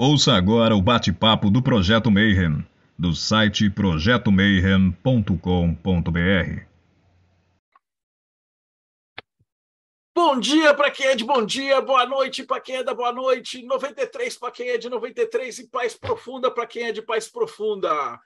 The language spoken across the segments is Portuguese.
Ouça agora o bate-papo do Projeto Mayhem, do site projetomayhem.com.br. Bom dia para quem é de bom dia, boa noite para quem é da boa noite, 93 para quem é de 93 e paz profunda para quem é de paz profunda.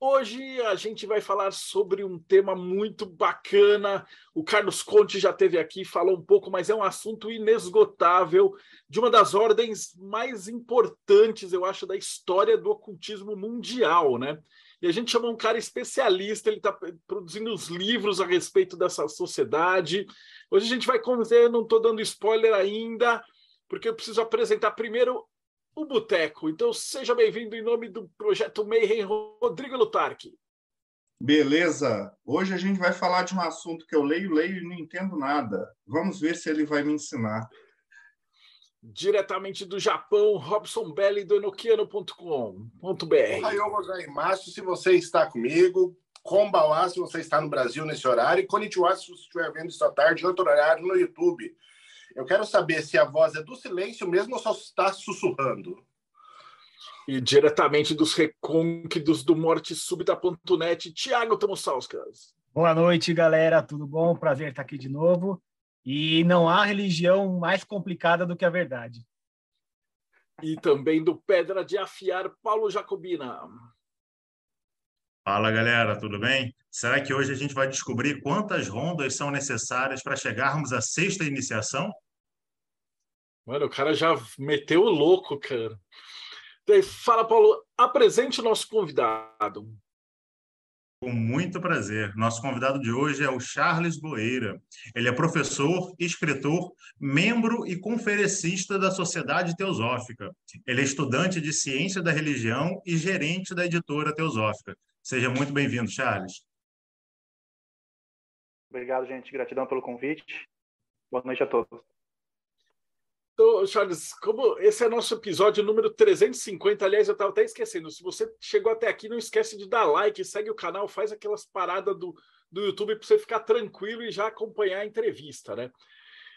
Hoje a gente vai falar sobre um tema muito bacana. O Carlos Conte já teve aqui, falou um pouco, mas é um assunto inesgotável de uma das ordens mais importantes, eu acho, da história do ocultismo mundial, né? E a gente chamou um cara especialista, ele está produzindo os livros a respeito dessa sociedade. Hoje a gente vai conversar, não estou dando spoiler ainda, porque eu preciso apresentar primeiro o Boteco. Então, seja bem-vindo em nome do Projeto Mayhem, Rodrigo Lutarque. Beleza. Hoje a gente vai falar de um assunto que eu leio, leio e não entendo nada. Vamos ver se ele vai me ensinar. Diretamente do Japão, Robson Belli do enoquiano.com.br. Gozaimasu, se você está comigo. Kombawa, se você está no Brasil nesse horário. E konnichiwa, se você estiver vendo esta tarde, em outro horário no YouTube. Eu quero saber se a voz é do silêncio mesmo ou só está sussurrando. E diretamente dos recônquitos do Morte Súbita.net, Tiago Tomosauskas. Boa noite, galera. Tudo bom? Prazer estar aqui de novo. E não há religião mais complicada do que a verdade. E também do Pedra de Afiar, Paulo Jacobina. Fala galera, tudo bem? Será que hoje a gente vai descobrir quantas rondas são necessárias para chegarmos à sexta iniciação? Mano, o cara já meteu o louco, cara. Fala, Paulo, apresente o nosso convidado. Com muito prazer. Nosso convidado de hoje é o Charles Boeira. Ele é professor, escritor, membro e conferencista da Sociedade Teosófica. Ele é estudante de Ciência da Religião e gerente da editora Teosófica. Seja muito bem-vindo, Charles. Obrigado, gente. Gratidão pelo convite. Boa noite a todos. Então, Charles, como esse é nosso episódio número 350, aliás, eu estava até esquecendo. Se você chegou até aqui, não esquece de dar like, segue o canal, faz aquelas paradas do, do YouTube para você ficar tranquilo e já acompanhar a entrevista, né?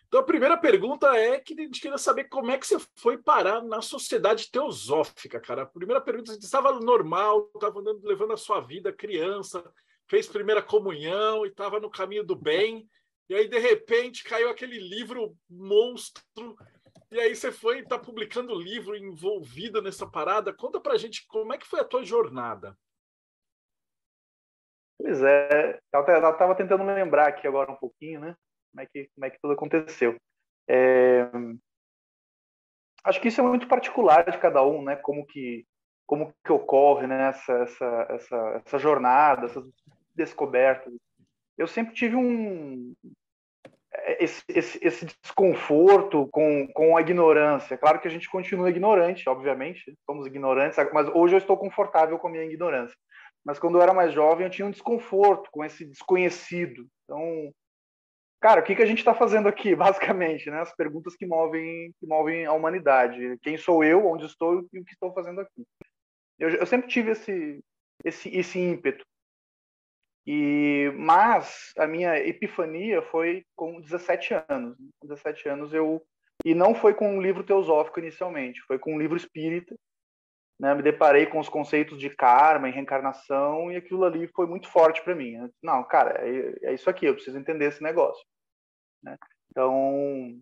Então, a primeira pergunta é que a gente queria saber como é que você foi parar na sociedade teosófica, cara. A primeira pergunta, você estava normal, estava levando a sua vida criança, fez primeira comunhão e estava no caminho do bem, e aí, de repente, caiu aquele livro monstro e aí você foi estar tá publicando livro envolvida nessa parada. Conta pra gente como é que foi a tua jornada. Pois é, eu estava tentando lembrar aqui agora um pouquinho, né? Como é que, como é que tudo aconteceu. É... Acho que isso é muito particular de cada um, né? Como que, como que ocorre né? essa, essa, essa, essa jornada, essas descobertas. Eu sempre tive um, esse, esse, esse, desconforto com, com a ignorância. Claro que a gente continua ignorante, obviamente, somos ignorantes, mas hoje eu estou confortável com a minha ignorância. Mas quando eu era mais jovem, eu tinha um desconforto com esse desconhecido. Então, cara, o que, que a gente está fazendo aqui, basicamente? Né? As perguntas que movem, que movem a humanidade. Quem sou eu, onde estou e o que estou fazendo aqui. Eu, eu sempre tive esse, esse, esse ímpeto e, mas a minha epifania foi com 17 anos. Com 17 anos eu. E não foi com um livro teosófico inicialmente, foi com um livro espírita. Né? Me deparei com os conceitos de karma e reencarnação e aquilo ali foi muito forte para mim. Não, cara, é, é, isso aqui, eu preciso entender esse negócio. Né? Então,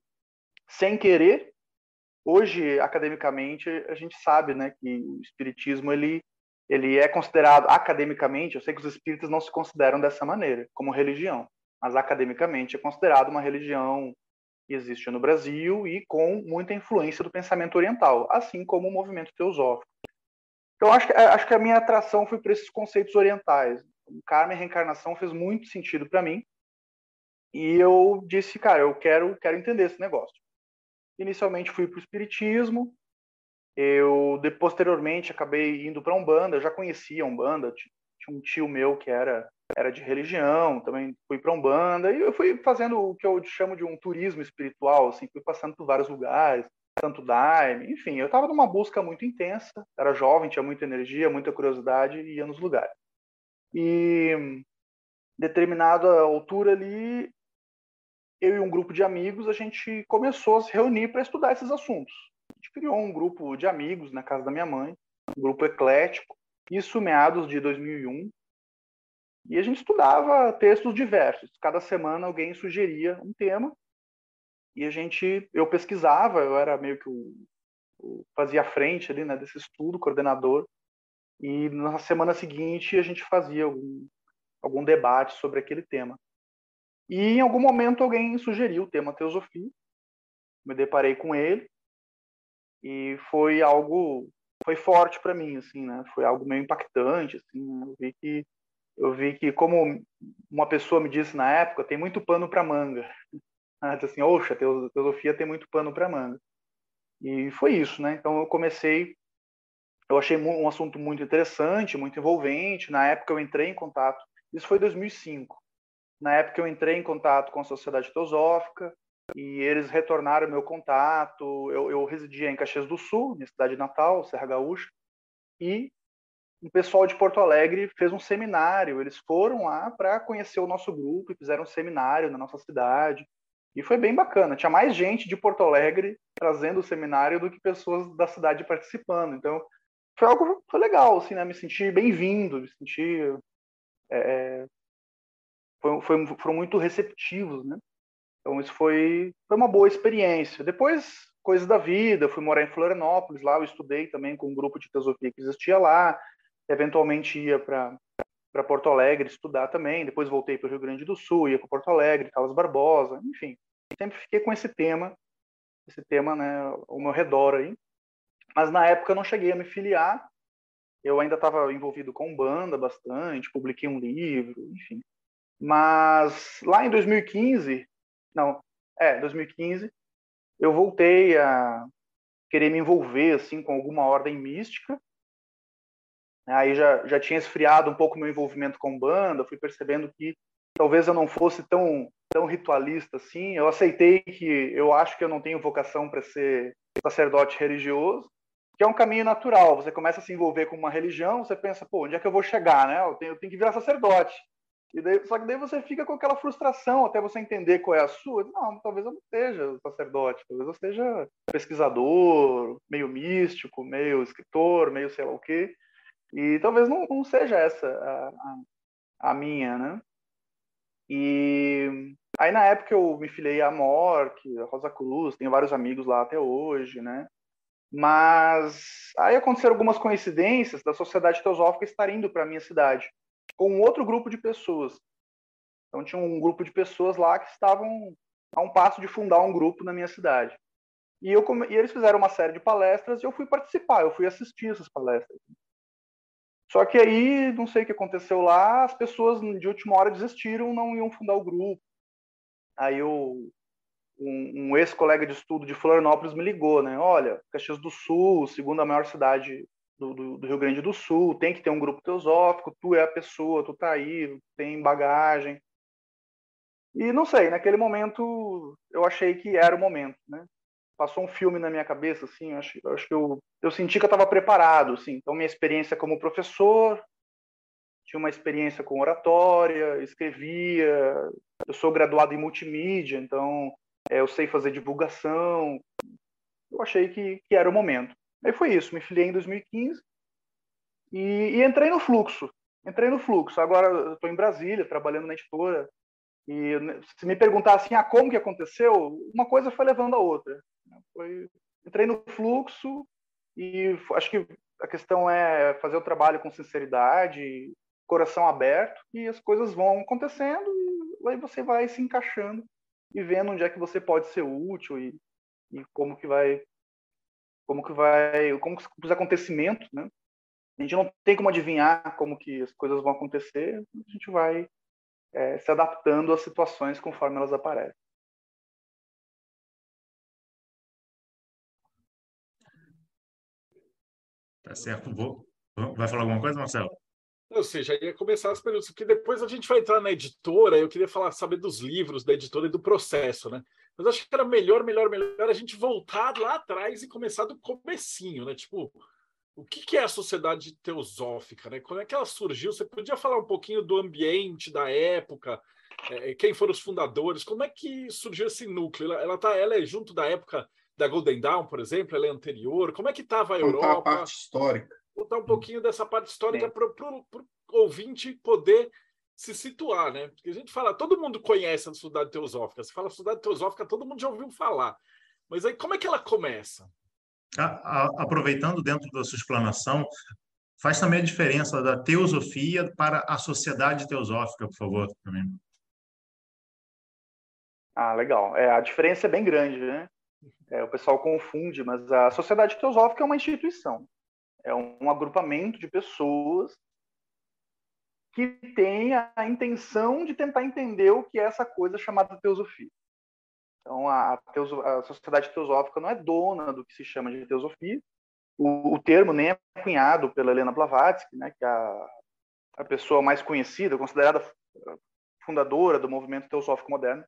sem querer, hoje, academicamente, a gente sabe né, que o espiritismo ele ele é considerado academicamente, eu sei que os espíritas não se consideram dessa maneira, como religião, mas academicamente é considerado uma religião que existe no Brasil e com muita influência do pensamento oriental, assim como o movimento teosófico. Então, acho que, acho que a minha atração foi para esses conceitos orientais. O karma e reencarnação fez muito sentido para mim. E eu disse, cara, eu quero, quero entender esse negócio. Inicialmente fui para o espiritismo, eu, de, posteriormente, acabei indo para Umbanda. Eu já conhecia Umbanda, tinha um tio meu que era, era de religião, também fui para Umbanda. E eu fui fazendo o que eu chamo de um turismo espiritual, assim, fui passando por vários lugares, Santo Daime, enfim. Eu estava numa busca muito intensa, era jovem, tinha muita energia, muita curiosidade e ia nos lugares. E determinada altura ali, eu e um grupo de amigos, a gente começou a se reunir para estudar esses assuntos gente criou um grupo de amigos na casa da minha mãe, um grupo eclético, isso meados de 2001. E a gente estudava textos diversos. Cada semana alguém sugeria um tema e a gente, eu pesquisava, eu era meio que o, o fazia frente ali, né, desse estudo, coordenador. E na semana seguinte a gente fazia algum, algum debate sobre aquele tema. E em algum momento alguém sugeriu o tema teosofia, me deparei com ele e foi algo foi forte para mim assim né? Foi algo meio impactante assim né? eu vi que eu vi que como uma pessoa me disse na época tem muito pano para manga. Assim oxa teosofia tem muito pano para manga. E foi isso né? Então eu comecei eu achei um assunto muito interessante muito envolvente. Na época eu entrei em contato isso foi 2005 na época eu entrei em contato com a sociedade teosófica e eles retornaram meu contato. Eu, eu residia em Caxias do Sul, minha cidade natal, Serra Gaúcha, e o pessoal de Porto Alegre fez um seminário. Eles foram lá para conhecer o nosso grupo e fizeram um seminário na nossa cidade. E foi bem bacana. Tinha mais gente de Porto Alegre trazendo o seminário do que pessoas da cidade participando. Então, foi algo foi legal, assim, né? Me senti bem-vindo, me senti. É, foi, foi, foram muito receptivos, né? Então isso foi, foi uma boa experiência. Depois, coisas da vida, eu fui morar em Florianópolis, lá eu estudei também com um grupo de teosofia que existia lá, eventualmente ia para para Porto Alegre estudar também, depois voltei para o Rio Grande do Sul, ia para Porto Alegre, Carlos Barbosa, enfim, sempre fiquei com esse tema, esse tema, né, ao meu redor aí. Mas na época eu não cheguei a me filiar, eu ainda estava envolvido com banda bastante, publiquei um livro, enfim. Mas lá em 2015, não, é, 2015, eu voltei a querer me envolver assim com alguma ordem mística. Aí já, já tinha esfriado um pouco meu envolvimento com banda, fui percebendo que talvez eu não fosse tão tão ritualista assim. Eu aceitei que eu acho que eu não tenho vocação para ser sacerdote religioso, que é um caminho natural. Você começa a se envolver com uma religião, você pensa, pô, onde é que eu vou chegar, né? Eu tenho, eu tenho que virar sacerdote. E daí, só que daí você fica com aquela frustração até você entender qual é a sua. Não, talvez eu não seja sacerdote, talvez eu seja pesquisador, meio místico, meio escritor, meio sei lá o quê. E talvez não, não seja essa a, a, a, minha, né? E aí na época eu me filiei à MORC, a Rosa Cruz, tenho vários amigos lá até hoje, né? Mas aí aconteceram algumas coincidências da Sociedade Teosófica estar indo para a minha cidade com outro grupo de pessoas. Então tinha um grupo de pessoas lá que estavam a um passo de fundar um grupo na minha cidade. E, eu, e eles fizeram uma série de palestras e eu fui participar, eu fui assistir essas palestras. Só que aí, não sei o que aconteceu lá, as pessoas de última hora desistiram, não iam fundar o grupo. Aí eu, um, um ex-colega de estudo de Florianópolis me ligou, né? Olha, Caxias do Sul, segunda maior cidade do, do, do, Rio Grande do Sul, tem que ter um grupo teosófico, tu é a pessoa, tu tá aí, tem bagagem. E não sei, naquele momento eu achei que era o momento, né? Passou um filme na minha cabeça, assim, eu acho, acho que eu, eu senti que eu estava preparado, assim. Então, minha experiência como professor, tinha uma experiência com oratória, escrevia, eu sou graduado em multimídia, então é, eu sei fazer divulgação. Eu achei que, que era o momento. Aí foi isso, me filiei em 2015 e, e entrei no fluxo. Entrei no fluxo. Agora estou em Brasília, trabalhando na editora. E se me perguntar assim, ah, como que aconteceu, uma coisa foi levando a outra. Foi, entrei no fluxo e acho que a questão é fazer o trabalho com sinceridade, coração aberto, e as coisas vão acontecendo e aí você vai se encaixando e vendo onde é que você pode ser útil e, e como que vai como que vai, como que os acontecimentos, né? A gente não tem como adivinhar como que as coisas vão acontecer, a gente vai é, se adaptando às situações conforme elas aparecem. Tá certo. Vou... Vai falar alguma coisa, Marcelo? Ou seja, ia começar as perguntas, porque depois a gente vai entrar na editora, eu queria falar, saber dos livros da editora e do processo, né? Mas acho que era melhor, melhor, melhor a gente voltar lá atrás e começar do comecinho, né? Tipo, o que, que é a sociedade teosófica, né? Como é que ela surgiu? Você podia falar um pouquinho do ambiente, da época, é, quem foram os fundadores, como é que surgiu esse núcleo? Ela, ela, tá, ela é junto da época da Golden Dawn, por exemplo, ela é anterior? Como é que estava a Contar Europa? a parte histórica. Contar um pouquinho dessa parte histórica para o ouvinte poder se situar, né? Porque a gente fala, todo mundo conhece a Sociedade Teosófica. Se fala Sociedade Teosófica, todo mundo já ouviu falar. Mas aí como é que ela começa? Aproveitando dentro da sua explanação, faz também a diferença da teosofia para a sociedade teosófica, por favor, também. Ah, legal. É, a diferença é bem grande, né? É, o pessoal confunde, mas a Sociedade Teosófica é uma instituição. É um agrupamento de pessoas que tem a intenção de tentar entender o que é essa coisa chamada teosofia. Então, a, teoso, a Sociedade Teosófica não é dona do que se chama de teosofia. O, o termo nem é cunhado pela Helena Blavatsky, né, que é a, a pessoa mais conhecida, considerada fundadora do movimento teosófico moderno.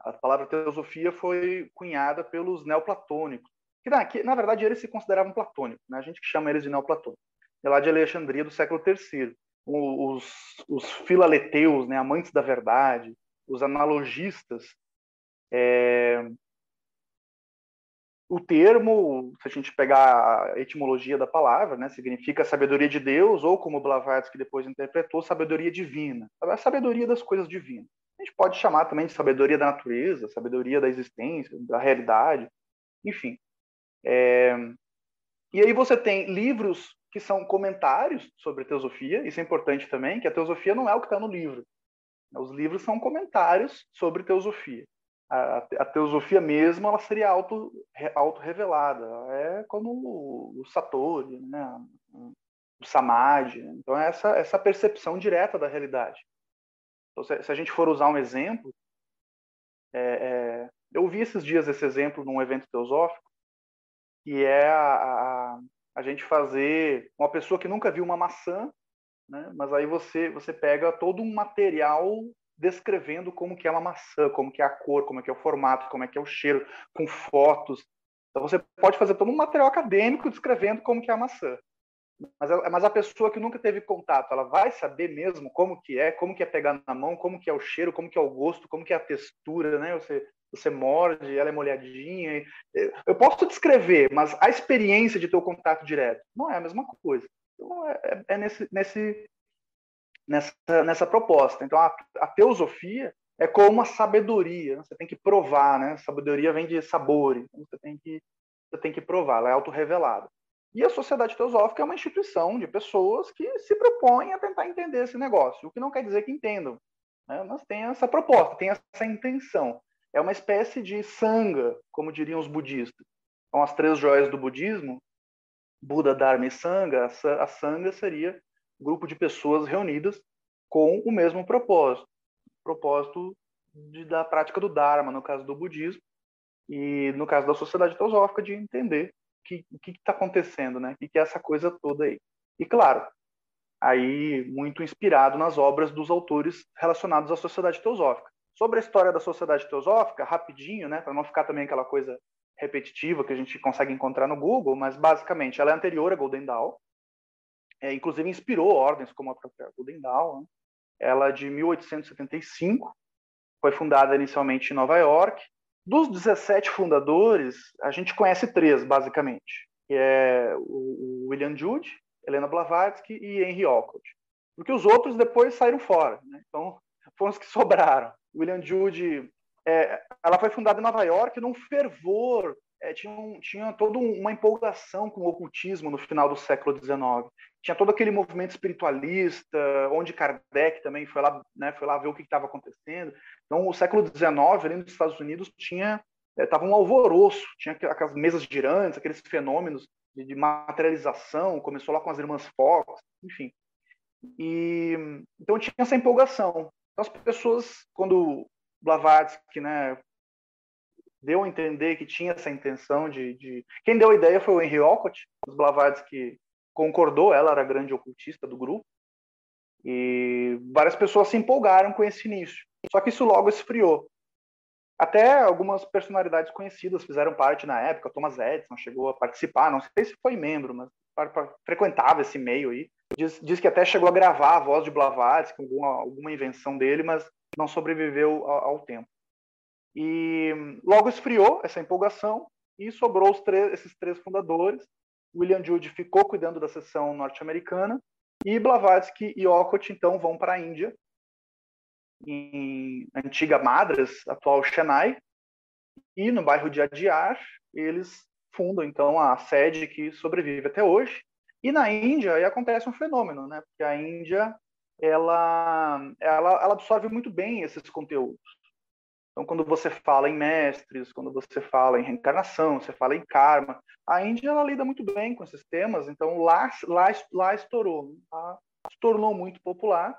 A palavra teosofia foi cunhada pelos neoplatônicos, que na, que, na verdade eles se consideravam platônicos, né? a gente chama eles de neoplatônicos, é lá de Alexandria do século III. Os, os filaleteus, né, amantes da verdade, os analogistas, é... o termo, se a gente pegar a etimologia da palavra, né, significa sabedoria de Deus, ou como Blavatsky depois interpretou, sabedoria divina, a sabedoria das coisas divinas. A gente pode chamar também de sabedoria da natureza, sabedoria da existência, da realidade, enfim. É... E aí você tem livros que são comentários sobre teosofia, isso é importante também, que a teosofia não é o que está no livro. Os livros são comentários sobre teosofia. A, a teosofia mesmo ela seria auto, auto-revelada. É como o, o Satori, né? o Samadhi. Então, é essa, essa percepção direta da realidade. Então, se, se a gente for usar um exemplo, é, é, eu vi esses dias esse exemplo num evento teosófico, que é a, a, a, gente fazer uma pessoa que nunca viu uma maçã, né? mas aí você, você pega todo um material descrevendo como que é uma maçã, como que é a cor, como é que é o formato, como é que é o cheiro, com fotos. Então você pode fazer todo um material acadêmico descrevendo como que é a maçã. Mas mas a pessoa que nunca teve contato, ela vai saber mesmo como que é, como que é pegar na mão, como que é o cheiro, como que é o gosto, como que é a textura, né? Você, você morde, ela é molhadinha. Eu posso descrever, mas a experiência de ter o contato direto não é a mesma coisa. Então, é, é, é nesse, nesse, nessa, nessa proposta. Então, a, a teosofia é como uma sabedoria. Né? Você tem que provar, né? Sabedoria vem de sabor. Então, você tem que, você tem que provar. Ela é autorrevelada. E a Sociedade Teosófica é uma instituição de pessoas que se propõem a tentar entender esse negócio, o que não quer dizer que entendam, né? mas tem essa proposta, tem essa intenção. É uma espécie de sanga, como diriam os budistas. São as três joias do budismo, Buda, Dharma e Sangha. A sanga seria um grupo de pessoas reunidas com o mesmo propósito, propósito de, da prática do Dharma, no caso do budismo, e no caso da sociedade teosófica, de entender que, está acontecendo, né? O que, que é essa coisa toda aí? E claro, aí muito inspirado nas obras dos autores relacionados à sociedade teosófica. Sobre a história da sociedade teosófica, rapidinho, né, para não ficar também aquela coisa repetitiva que a gente consegue encontrar no Google, mas basicamente ela é anterior a Golden Dawn, é, inclusive inspirou ordens como a própria Golden Dawn. Né? Ela é de 1875, foi fundada inicialmente em Nova York, dos 17 fundadores, a gente conhece três, basicamente, que é o William Jude, Helena Blavatsky e Henry Olcott. Porque os outros depois saíram fora. Né? Então, foram os que sobraram. William Jude, é, ela foi fundada em Nova York num fervor, é, tinha, um, tinha toda uma empolgação com o ocultismo no final do século XIX. Tinha todo aquele movimento espiritualista, onde Kardec também foi lá, né, foi lá ver o que estava acontecendo. Então, o século XIX, ali nos Estados Unidos, tinha estava é, um alvoroço, tinha aquelas mesas girantes, aqueles fenômenos de, de, materialização, começou lá com as irmãs Fox, enfim. E então tinha essa empolgação. Então, as pessoas, quando Blavatsky, né, deu a entender que tinha essa intenção de, de... quem deu a ideia foi o Henry Olcott, os Blavatsky concordou, ela era a grande ocultista do grupo, e várias pessoas se empolgaram com esse início. Só que isso logo esfriou. Até algumas personalidades conhecidas fizeram parte na época. Thomas Edison chegou a participar, não sei se foi membro, mas frequentava esse meio aí. Diz, diz que até chegou a gravar a voz de Blavatsky, alguma, alguma invenção dele, mas não sobreviveu ao, ao tempo. E logo esfriou essa empolgação e sobrou três, esses três fundadores. William Jude ficou cuidando da seção norte-americana e Blavatsky e Okot então vão para a Índia, em antiga Madras, atual Chennai, e no bairro de Adyar eles fundam então a sede que sobrevive até hoje. E na Índia aí acontece um fenômeno, né? Porque a Índia ela, ela, ela absorve muito bem esses conteúdos. Então, quando você fala em mestres, quando você fala em reencarnação, você fala em karma, a Índia ela lida muito bem com esses temas. Então, lá, lá, lá estourou, lá se tornou muito popular.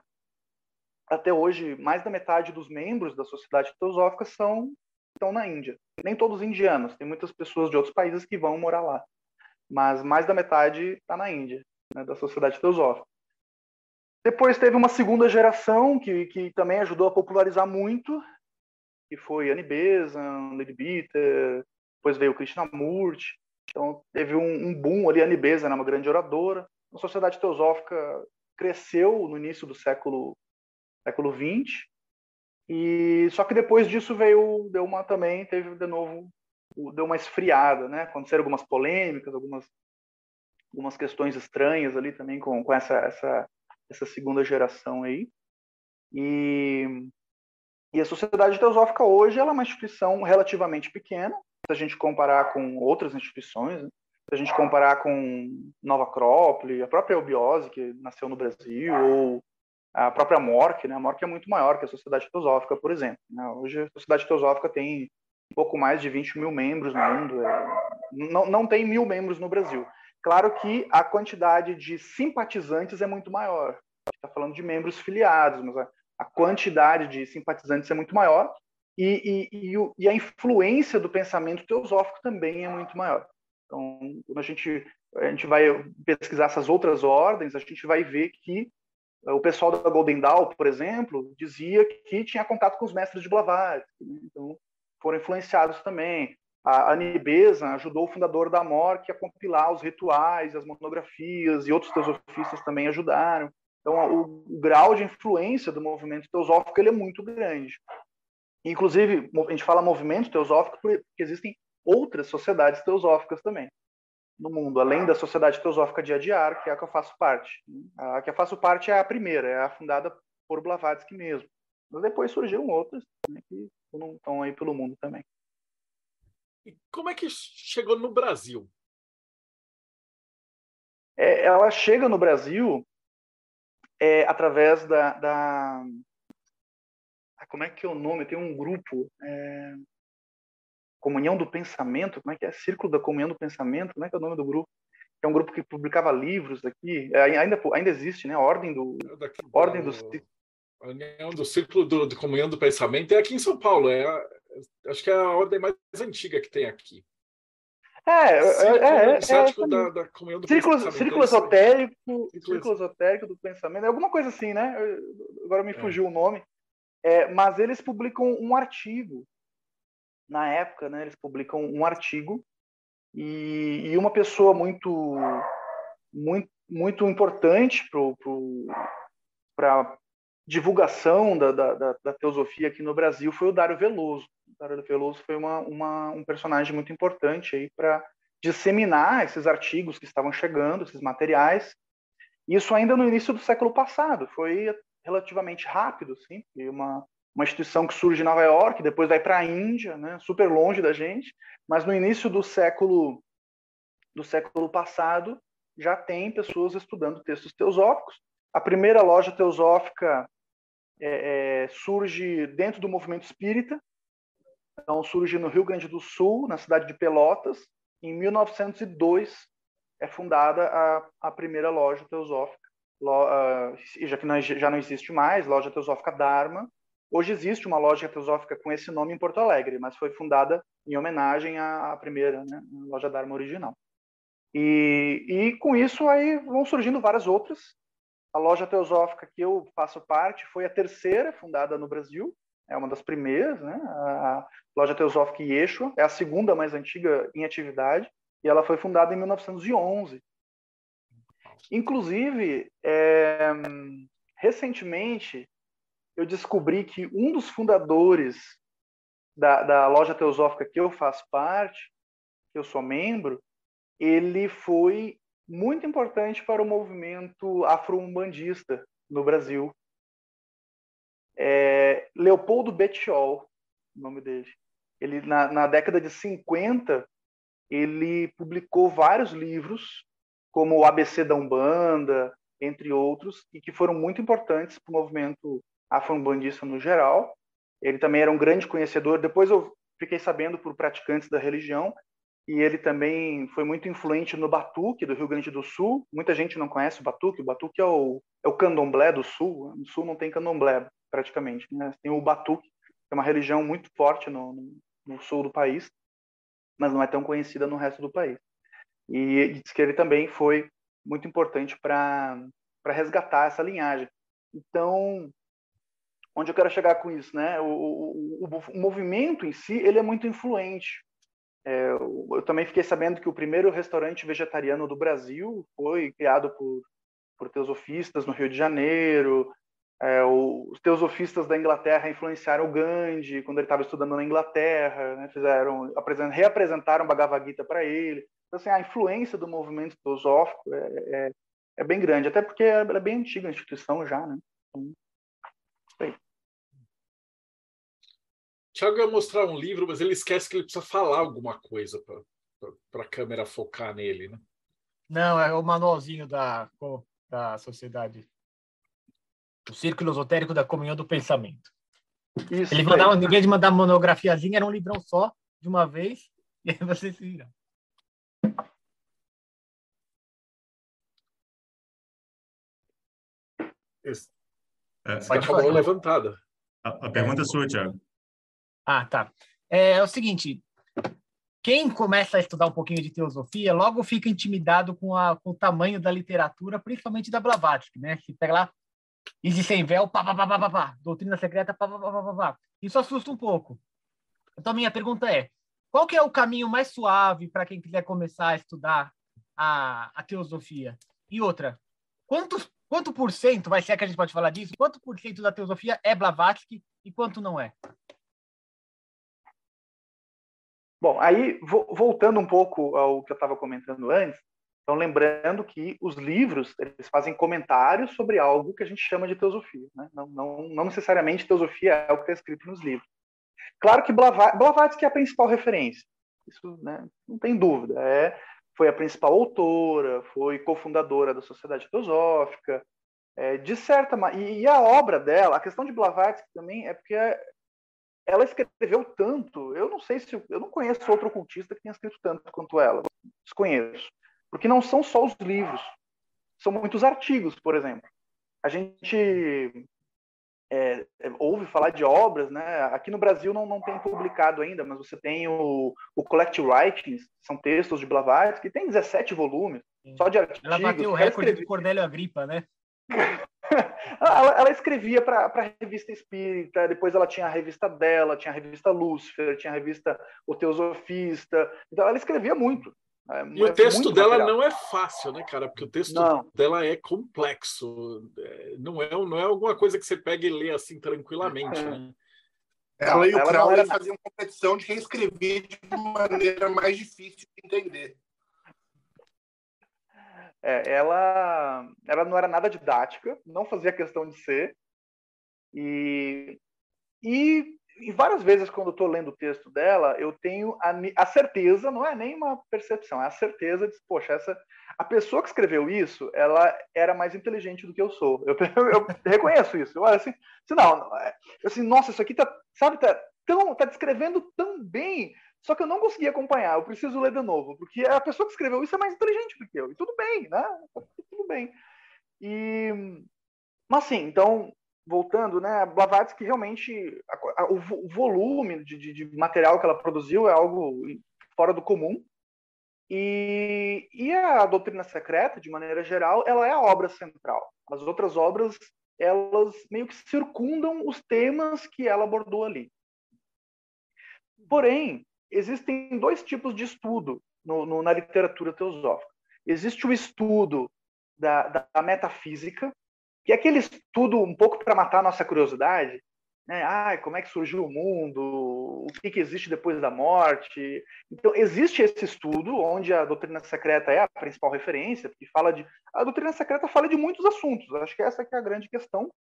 Até hoje, mais da metade dos membros da sociedade teosófica são estão na Índia. Nem todos indianos, tem muitas pessoas de outros países que vão morar lá. Mas mais da metade está na Índia, né, da sociedade teosófica. Depois teve uma segunda geração que, que também ajudou a popularizar muito, que foi Annie Besant, Lady Bitter, depois veio Krishnamurti. Então teve um, um boom ali, Annie Besant era uma grande oradora. A sociedade teosófica cresceu no início do século século 20 e só que depois disso veio deu uma também teve de novo deu uma esfriada, né? Aconteceram algumas polêmicas, algumas algumas questões estranhas ali também com, com essa essa essa segunda geração aí. E e a Sociedade Teosófica hoje ela é uma instituição relativamente pequena, se a gente comparar com outras instituições, né? se a gente comparar com Nova Acrópole, a própria Eubiose, que nasceu no Brasil, ou a própria MORC, né? a MORC é muito maior que a Sociedade Teosófica, por exemplo. Né? Hoje a Sociedade Teosófica tem um pouco mais de 20 mil membros no mundo, é... não, não tem mil membros no Brasil. Claro que a quantidade de simpatizantes é muito maior. Está falando de membros filiados, mas quantidade de simpatizantes é muito maior e, e, e, e, a influência do pensamento teosófico também é muito maior. Então, quando a gente, a gente vai pesquisar essas outras ordens, a gente vai ver que eh, o pessoal da Golden Dawn, por exemplo, dizia que tinha contato com os mestres de Blavatsky, né? então foram influenciados também. A Anibesa ajudou o fundador da MORC a compilar os rituais, as monografias, e outros teosofistas também ajudaram. Então, o, grau de influência do movimento teosófico ele é muito grande. Inclusive, a gente fala movimento teosófico porque existem outras sociedades teosóficas também no mundo, além da Sociedade Teosófica de Adiar, que é a que eu faço parte. A que eu faço parte é a primeira, é a fundada por Blavatsky mesmo. Mas depois surgiram outras né, que estão aí pelo mundo também. E como é que chegou no Brasil? É, ela chega no Brasil é, através da, da, ah, Como é que é o nome? Tem um grupo. É, Comunhão do Pensamento, como é que é? Círculo da Comunhão do Pensamento, como é que é o nome do grupo? É um grupo que publicava livros aqui, é, ainda, ainda existe, né? A Ordem do. É daqui, Ordem do, do... A União do Círculo do, de Comunhão do Pensamento é aqui em São Paulo, é acho que é a ordem mais antiga que tem aqui. É, é, é, é, da, da comunhão do círculo, círculo esotérico, círculo esotérico do pensamento, alguma coisa assim, né? Agora me fugiu o nome. É, mas eles publicam um artigo na época, né? Eles publicam um artigo e, e uma pessoa muito muito muito importante para divulgação da, da, da, teosofia aqui no Brasil foi o Dário Veloso. O Dário Veloso foi uma, uma, um personagem muito importante aí para disseminar esses artigos que estavam chegando, esses materiais. Isso ainda no início do século passado, foi relativamente rápido, sim, uma, uma instituição que surge em Nova York, depois vai para a Índia, né, super longe da gente, mas no início do século do século passado já tem pessoas estudando textos teosóficos. A primeira loja teosófica é, é, surge dentro do movimento espírita. Então, surge no Rio Grande do Sul, na cidade de Pelotas. Em 1902 é fundada a, a primeira loja teosófica, lo, uh, já que não, já não existe mais, loja teosófica Dharma. Hoje existe uma loja teosófica com esse nome em Porto Alegre, mas foi fundada em homenagem à, à primeira, né, loja Dharma original. E, e com isso aí vão surgindo várias outras, a loja teosófica que eu faço parte foi a terceira fundada no Brasil, é uma das primeiras, né? A loja teosófica Yeshua é a segunda mais antiga em atividade e ela foi fundada em 1911. Inclusive, é, recentemente eu descobri que um dos fundadores da, da loja teosófica que eu faço parte, que eu sou membro, ele foi muito importante para o movimento afro-umbandista no Brasil. É Leopoldo Bettiol, o nome dele. Ele, na, na década de 50, ele publicou vários livros, como o ABC da Umbanda, entre outros, e que foram muito importantes para o movimento afro-umbandista no geral. Ele também era um grande conhecedor. Depois eu fiquei sabendo por praticantes da religião e ele também foi muito influente no batuque do Rio Grande do Sul. Muita gente não conhece o batuque. O batuque é o, é o candomblé do Sul. No Sul não tem candomblé, praticamente. Né? Tem o batuque, que é uma religião muito forte no, no, Sul do país, mas não é tão conhecida no resto do país. E diz que ele também foi muito importante para resgatar essa linhagem. Então, onde eu quero chegar com isso, né? O, o, o, o movimento em si, ele é muito influente. É, eu também fiquei sabendo que o primeiro restaurante vegetariano do Brasil foi criado por, por teosofistas no Rio de Janeiro. É, os teosofistas da Inglaterra influenciaram o Gandhi quando ele estava estudando na Inglaterra, né? fizeram, reapresentaram Bhagavad Gita para ele. Então, assim, a influência do movimento teosófico é, é, é bem grande, até porque ela é bem antiga a instituição já, né? Então, Tiago ia mostrar um livro, mas ele esquece que ele precisa falar alguma coisa para a câmera focar nele, né? Não, é o manualzinho da, da sociedade. O Círculo Esotérico da Comunhão do Pensamento. Isso ele mandava, em vez de mandar monografiazinha, era um livrão só, de uma vez, e aí você se vira. Esse. É, Pode levantada. A, a pergunta é sua, Tiago. Ah, tá. É, é, o seguinte, quem começa a estudar um pouquinho de teosofia, logo fica intimidado com, a, com o tamanho da literatura, principalmente da Blavatsky, né? Se pega lá, Easy Sem Véu, pá, pá, pá, pá, pá, pá, Doutrina Secreta, pá, pá, pá, pá, pá. Isso assusta um pouco. Então, minha pergunta é, qual que é o caminho mais suave para quem quiser começar a estudar a, a teosofia? E outra, quantos, quanto por cento, vai ser que a gente pode falar disso, quanto por cento da teosofia é Blavatsky e quanto não é? Bom, aí, voltando um pouco ao que eu estava comentando antes, então lembrando que os livros, eles fazem comentários sobre algo que a gente chama de teosofia, né? não, não, não necessariamente teosofia é o que está escrito nos livros. Claro que Blavatsky é a principal referência, isso né, não tem dúvida, é, foi a principal autora, foi cofundadora da Sociedade Teosófica, é, de certa e, e a obra dela, a questão de Blavatsky também é porque ela escreveu tanto, eu não sei se eu não conheço outro ocultista que tenha escrito tanto quanto ela, desconheço, porque não são só os livros, são muitos artigos, por exemplo. A gente é, ouve falar de obras, né? Aqui no Brasil não, não tem publicado ainda, mas você tem o, o Collect Writings, são textos de Blavatsky, que tem 17 volumes, Sim. só de artigos. Ela bateu o recorde do Cornélio Agripa, né? ela, ela, escrevia para a revista Espírita, depois ela tinha a revista dela, tinha a revista Lúcifer, tinha a revista O Teosofista. Então ela escrevia muito. É, e o texto dela material. não é fácil, né, cara? Porque o texto não. dela é complexo. É, não é, não é alguma coisa que você pega e lê assim tranquilamente, é. né? Ela e o Crowley era... faziam competição de quem escrevia de maneira mais difícil de entender. É, ela, ela não era nada didática, não fazia questão de ser. E, e, e várias vezes, quando eu estou lendo o texto dela, eu tenho a, a, certeza, não é nem uma percepção, é a certeza de, poxa, essa, a pessoa que escreveu isso, ela era mais inteligente do que eu sou. Eu, eu, reconheço isso. Eu assim, assim, não, é, assim, nossa, isso aqui tá, sabe, tá, tão, tá descrevendo tão bem só que eu não consegui acompanhar, eu preciso ler de novo, porque a pessoa que escreveu isso é mais inteligente do que eu. E tudo bem, né? Tudo bem. E, mas sim, então, voltando, né? A Blavatsky realmente, a, a, o, volume de, de, de, material que ela produziu é algo fora do comum. E, e a doutrina secreta, de maneira geral, ela é a obra central. As outras obras, elas meio que circundam os temas que ela abordou ali. Porém, existem dois tipos de estudo no, no, na literatura teosófica. Existe o estudo da, da, metafísica, que é aquele estudo um pouco para matar a nossa curiosidade, né? Ah, como é que surgiu o mundo? O que, que existe depois da morte? Então, existe esse estudo onde a doutrina secreta é a principal referência, que fala de a doutrina secreta fala de muitos assuntos. Acho que essa que é a grande questão.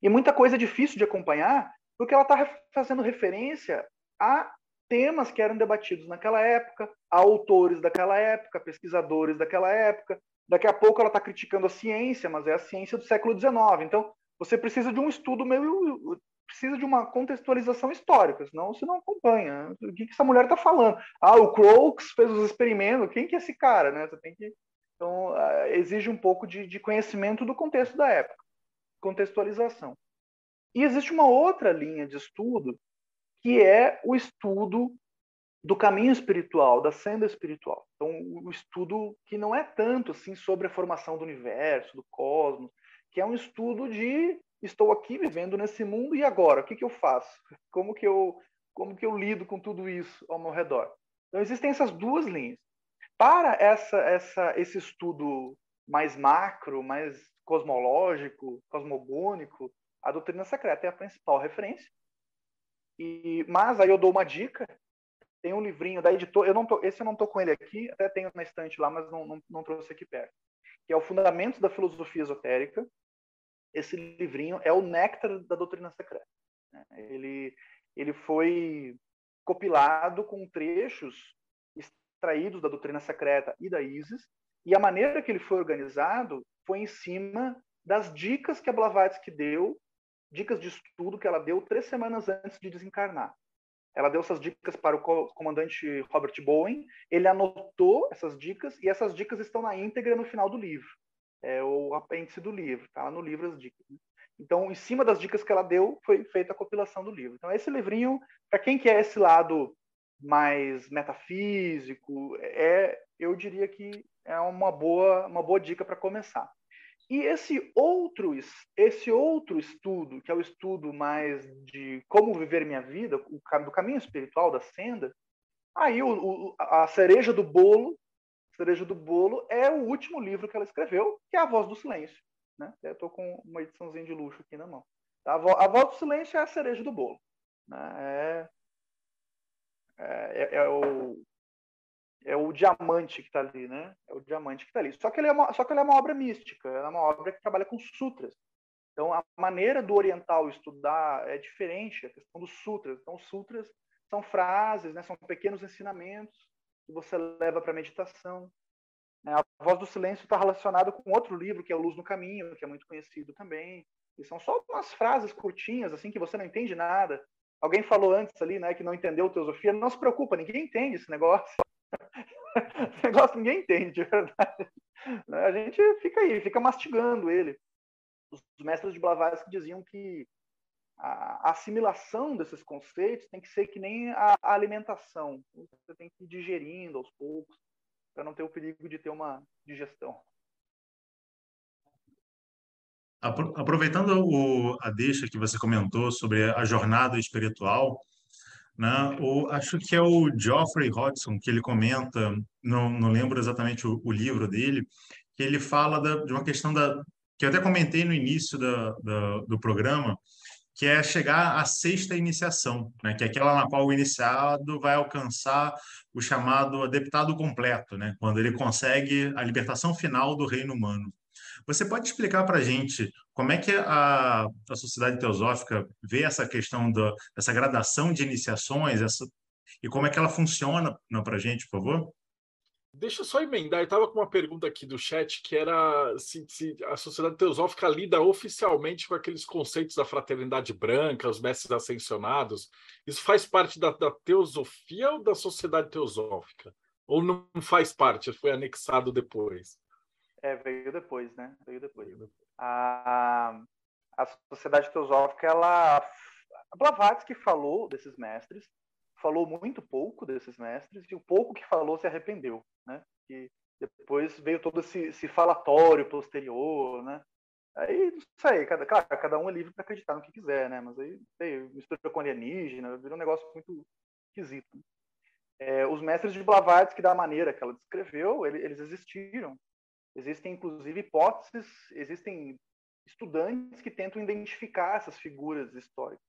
E muita coisa difícil de acompanhar, porque ela está fazendo referência a temas que eram debatidos naquela época, a autores daquela época, pesquisadores daquela época. Daqui a pouco ela está criticando a ciência, mas é a ciência do século XIX. Então, você precisa de um estudo meio precisa de uma contextualização histórica, senão você não acompanha. O que, que essa mulher está falando? Ah, o Crookes fez os experimentos. Quem que é esse cara, né? Você tem que então ah, exige um pouco de, de conhecimento do contexto da época, contextualização. E existe uma outra linha de estudo que é o estudo do caminho espiritual, da senda espiritual. Então, o estudo que não é tanto assim sobre a formação do universo, do cosmos, que é um estudo de estou aqui vivendo nesse mundo e agora, o que, que eu faço? Como que eu como que eu lido com tudo isso ao meu redor? Então existem essas duas linhas. Para essa essa esse estudo mais macro, mais cosmológico, cosmogônico, a doutrina secreta é a principal referência. E mas aí eu dou uma dica, tem um livrinho da editora, eu não tô, esse eu não tô com ele aqui, até tenho na estante lá, mas não, não, não trouxe aqui perto, que é o Fundamentos da Filosofia Esotérica, esse livrinho é o néctar da doutrina secreta. Né? Ele, ele foi compilado com trechos extraídos da doutrina secreta e da ISIS, e a maneira que ele foi organizado foi em cima das dicas que a Blavatsky deu, dicas de estudo que ela deu três semanas antes de desencarnar. Ela deu essas dicas para o comandante Robert Bowen, ele anotou essas dicas, e essas dicas estão na íntegra no final do livro é o apêndice do livro, tá lá no livro as dicas. Né? Então, em cima das dicas que ela deu, foi feita a compilação do livro. Então, esse livrinho, para quem quer esse lado mais metafísico, é, eu diria que é uma boa, uma boa dica para começar. E esse outro, esse outro estudo, que é o estudo mais de como viver minha vida, do caminho espiritual da senda, aí o, a cereja do bolo cereja do bolo é o último livro que ela escreveu, que é A Voz do Silêncio. Né? Eu estou com uma ediçãozinha de luxo aqui na mão. A, vo a Voz do Silêncio é a cereja do bolo. Né? É, é, é, é, o, é o diamante que está ali, né? É o diamante que está ali. Só que, ele é uma, só que ele é uma obra mística, é uma obra que trabalha com sutras. Então, a maneira do oriental estudar é diferente, a questão dos sutras. Então, os sutras são frases, né? são pequenos ensinamentos que você leva para a meditação. Né? A Voz do Silêncio está relacionada com outro livro, que é Luz no Caminho, que é muito conhecido também. E são só umas frases curtinhas, assim, que você não entende nada. Alguém falou antes ali, né, que não entendeu teosofia. Não se preocupa, ninguém entende esse negócio. negócio ninguém entende, de verdade. Né? A gente fica aí, fica mastigando ele. Os mestres de Blavatsky diziam que a assimilação desses conceitos tem que ser que nem a alimentação. Você tem que ir digerindo aos poucos, para não ter o perigo de ter uma digestão. Aproveitando o, a deixa que você comentou sobre a jornada espiritual, né, o, acho que é o Geoffrey Hodgson que ele comenta, não, não lembro exatamente o, o livro dele, que ele fala da, de uma questão da que eu até comentei no início da, da, do programa, que é chegar à sexta iniciação, né? que é aquela na qual o iniciado vai alcançar o chamado adeptado completo, né? quando ele consegue a libertação final do reino humano. Você pode explicar para a gente como é que a, a sociedade teosófica vê essa questão da, dessa gradação de iniciações essa, e como é que ela funciona para a gente, por favor? Deixa eu só emendar, eu estava com uma pergunta aqui do chat que era se, se, a sociedade teosófica lida oficialmente com aqueles conceitos da fraternidade branca, os mestres ascensionados. Isso faz parte da, da teosofia ou da sociedade teosófica? Ou não faz parte, foi anexado depois? É, veio depois, né? Veio depois. A, a sociedade teosófica, ela. Blavatsky falou desses mestres, falou muito pouco desses mestres e o pouco que falou se arrependeu, né? E depois veio todo esse, esse falatório posterior, né? Aí, não sei, cada, claro, cada um é livre para acreditar no que quiser, né? Mas aí, sei, mistura com alienígena, virou um negócio muito esquisito. Né? É, os mestres de Blavatsky, da maneira que ela descreveu, eles existiram. Existem, inclusive, hipóteses, existem estudantes que tentam identificar essas figuras históricas.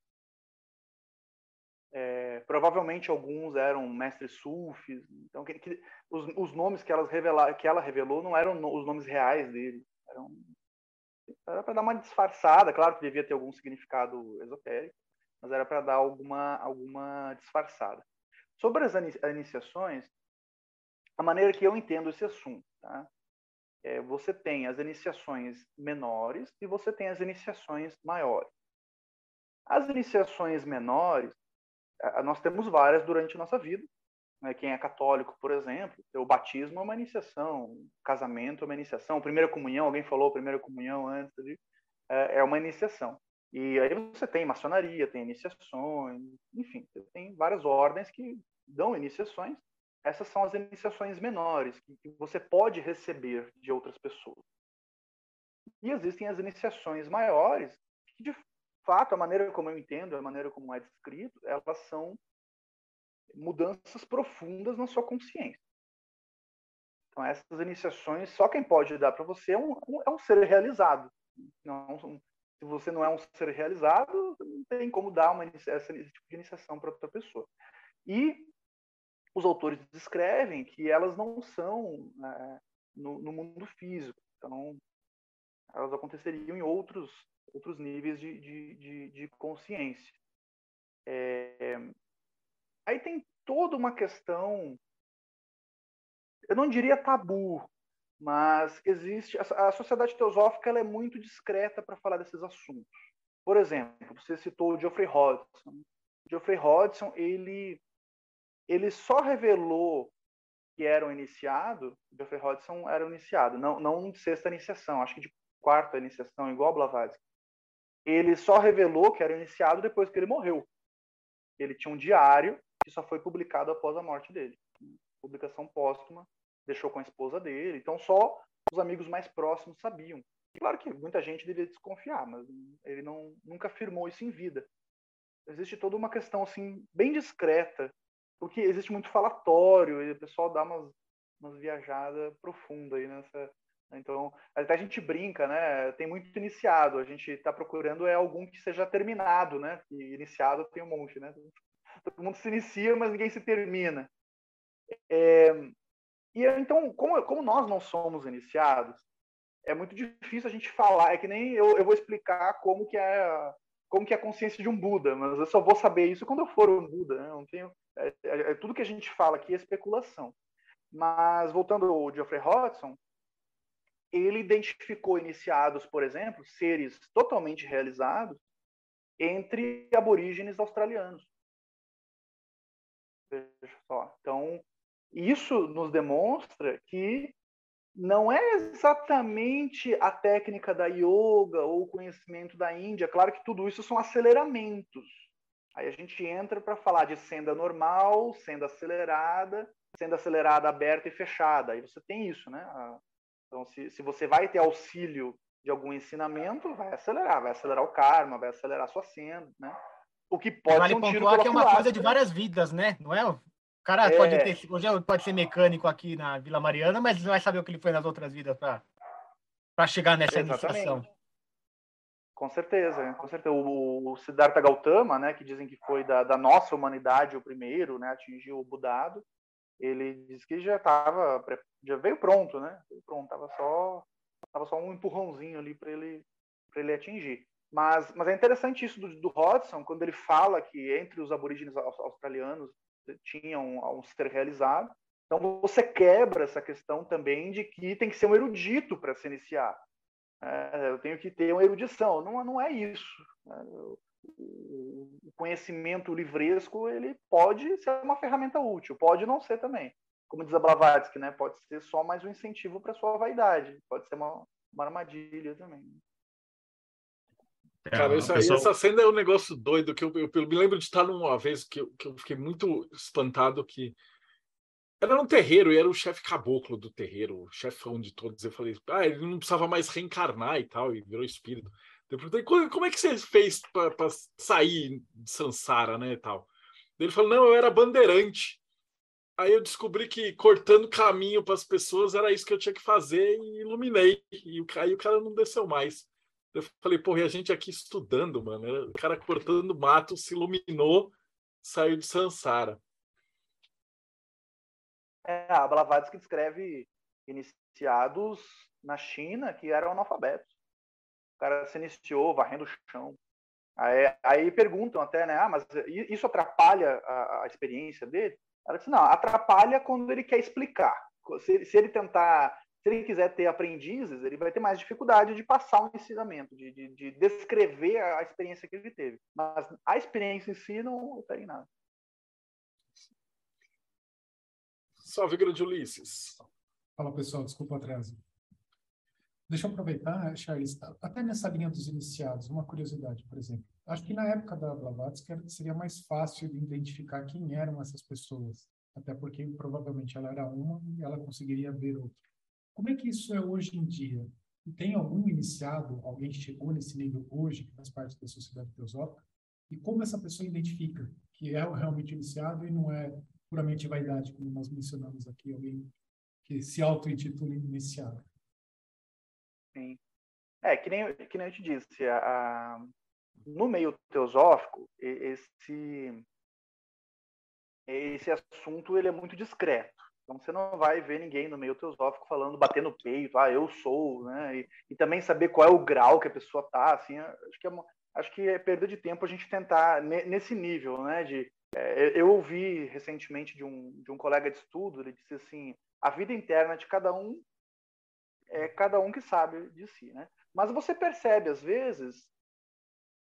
É, provavelmente alguns eram mestres sufis, então que, que, os, os, nomes que, elas que ela revelou não eram no, os nomes reais dele, eram, era para dar uma disfarçada, claro que devia ter algum significado esotérico, mas era para dar alguma, alguma disfarçada. Sobre as iniciações, a maneira que eu entendo esse assunto, tá? É, você tem as iniciações menores e você tem as iniciações maiores. As iniciações menores nós temos várias durante a nossa vida. Né? Quem é católico, por exemplo, o batismo é uma iniciação, o casamento é uma iniciação, primeira comunhão, alguém falou primeira comunhão antes, é, é uma iniciação. E aí você tem maçonaria, tem iniciações, enfim, tem várias ordens que dão iniciações. Essas são as iniciações menores que você pode receber de outras pessoas. E existem as iniciações maiores que de fato, a maneira como eu entendo, a maneira como é descrito, elas são mudanças profundas na sua consciência. Então, essas iniciações, só quem pode dar para você é um, é um ser realizado. Não, se você não é um ser realizado, não tem como dar uma, esse tipo de iniciação para outra pessoa. E os autores descrevem que elas não são é, no, no, mundo físico. Então, elas aconteceriam em outros outros níveis de, de, de, de consciência. É... Aí tem toda uma questão, eu não diria tabu, mas existe a, a sociedade teosófica ela é muito discreta para falar desses assuntos. Por exemplo, você citou o Geoffrey Hodgson. Geoffrey Hodgson ele ele só revelou que era um iniciado. Geoffrey Hodgson era um iniciado, não não sexta iniciação, acho que de quarta iniciação, igual Blavatsky ele só revelou que era iniciado depois que ele morreu. Ele tinha um diário que só foi publicado após a morte dele. Publicação póstuma, deixou com a esposa dele. Então só os amigos mais próximos sabiam. Claro que muita gente devia desconfiar, mas ele não nunca afirmou isso em vida. Existe toda uma questão assim bem discreta, porque existe muito falatório e o pessoal dá umas, umas viajadas profundas aí nessa então, até a gente brinca, né? Tem muito iniciado. A gente está procurando é algum que seja terminado, né? E iniciado tem um monte, né? Todo mundo se inicia, mas ninguém se termina. É, e então, como, como nós não somos iniciados, é muito difícil a gente falar. É que nem eu, eu vou explicar como que é como que é a consciência de um Buda, mas eu só vou saber isso quando eu for um Buda. Né? Não tenho, é, é, é, tudo que a gente fala aqui é especulação. Mas voltando ao Geoffrey Hodgson, ele identificou iniciados, por exemplo, seres totalmente realizados entre aborígenes australianos. Então, isso nos demonstra que não é exatamente a técnica da yoga ou o conhecimento da Índia. Claro que tudo isso são aceleramentos. Aí a gente entra para falar de senda normal, senda acelerada, senda acelerada aberta e fechada. Aí você tem isso, né? Então, se, se você vai ter auxílio de algum ensinamento, vai acelerar, vai acelerar o karma, vai acelerar a sua senda, né? O que pode vale ser um tiro que é uma coisa de várias vidas, né? Não é? O cara é... pode ter, hoje pode ser mecânico aqui na Vila Mariana, mas não vai saber o que ele foi nas outras vidas para chegar nessa iniciação. Com certeza, com certeza. O, Siddhartha Gautama, né, que dizem que foi da, da nossa humanidade o primeiro, né, atingiu o Budado, ele disse que já estava já veio pronto, né? Veio pronto, tava só tava só um empurrãozinho ali para ele para ele atingir. Mas, mas é interessante isso do, do Hodgson, quando ele fala que entre os aborígenes australianos tinha um, um ser realizado. Então você quebra essa questão também de que tem que ser um erudito para se iniciar. É, eu tenho que ter uma erudição. Não, não é isso. Né? o conhecimento livresco ele pode ser uma ferramenta útil, pode não ser também. Como diz a Blavatsky, né? Pode ser só mais um incentivo para sua vaidade, pode ser uma, uma armadilha também. É, Cara, essa, pessoa... essa cena é um negócio doido que eu, eu, eu, me lembro de estar numa vez que eu, que eu fiquei muito espantado que era um terreiro e era o chefe caboclo do terreiro, o chefão de todos. Eu falei, ah, ele não precisava mais reencarnar e tal, e virou espírito. Eu perguntei, como é que você fez para sair de Sansara, né, e tal? Ele falou, não, eu era bandeirante. Aí eu descobri que cortando caminho para as pessoas era isso que eu tinha que fazer e iluminei. E aí o cara não desceu mais. Eu falei, porra, e a gente aqui estudando, mano. O cara cortando mato, se iluminou, saiu de Sansara. É, a Blavatsky descreve iniciados na China que eram analfabetos. O cara se iniciou varrendo o chão. Aí, aí perguntam até, né? Ah, mas isso atrapalha a, a, experiência dele? Ela disse, não, atrapalha quando ele quer explicar. Se, se, ele tentar, se ele quiser ter aprendizes, ele vai ter mais dificuldade de passar um ensinamento, de, de, de descrever a, a experiência que ele teve. Mas a experiência em si não tem nada. Salve, grande Ulisses. Fala, pessoal, desculpa o atraso. Deixa eu aproveitar, Charles, até nessa linha dos iniciados, uma curiosidade, por exemplo. Acho que na época da Blavatsky seria mais fácil de identificar quem eram essas pessoas, até porque provavelmente ela era uma e ela conseguiria ver outra. Como é que isso é hoje em dia? Tem algum iniciado, alguém chegou nesse nível hoje, que faz parte da sociedade teosófica? E como essa pessoa identifica que é realmente iniciado e não é puramente vaidade, como nós mencionamos aqui, alguém que se auto-intitula iniciado? Sim. É, que nem, que nem eu te disse, a, a, no meio teosófico, esse, esse assunto ele é muito discreto. Então você não vai ver ninguém no meio teosófico falando, batendo no peito, ah, eu sou, né? E, e também saber qual é o grau que a pessoa tá, assim, acho que é, acho que é perda de tempo a gente tentar nesse nível, né? De, é, eu ouvi recentemente de um, de um colega de estudo, ele disse assim, a vida interna de cada um é cada um que sabe de si, né? Mas você percebe, às vezes,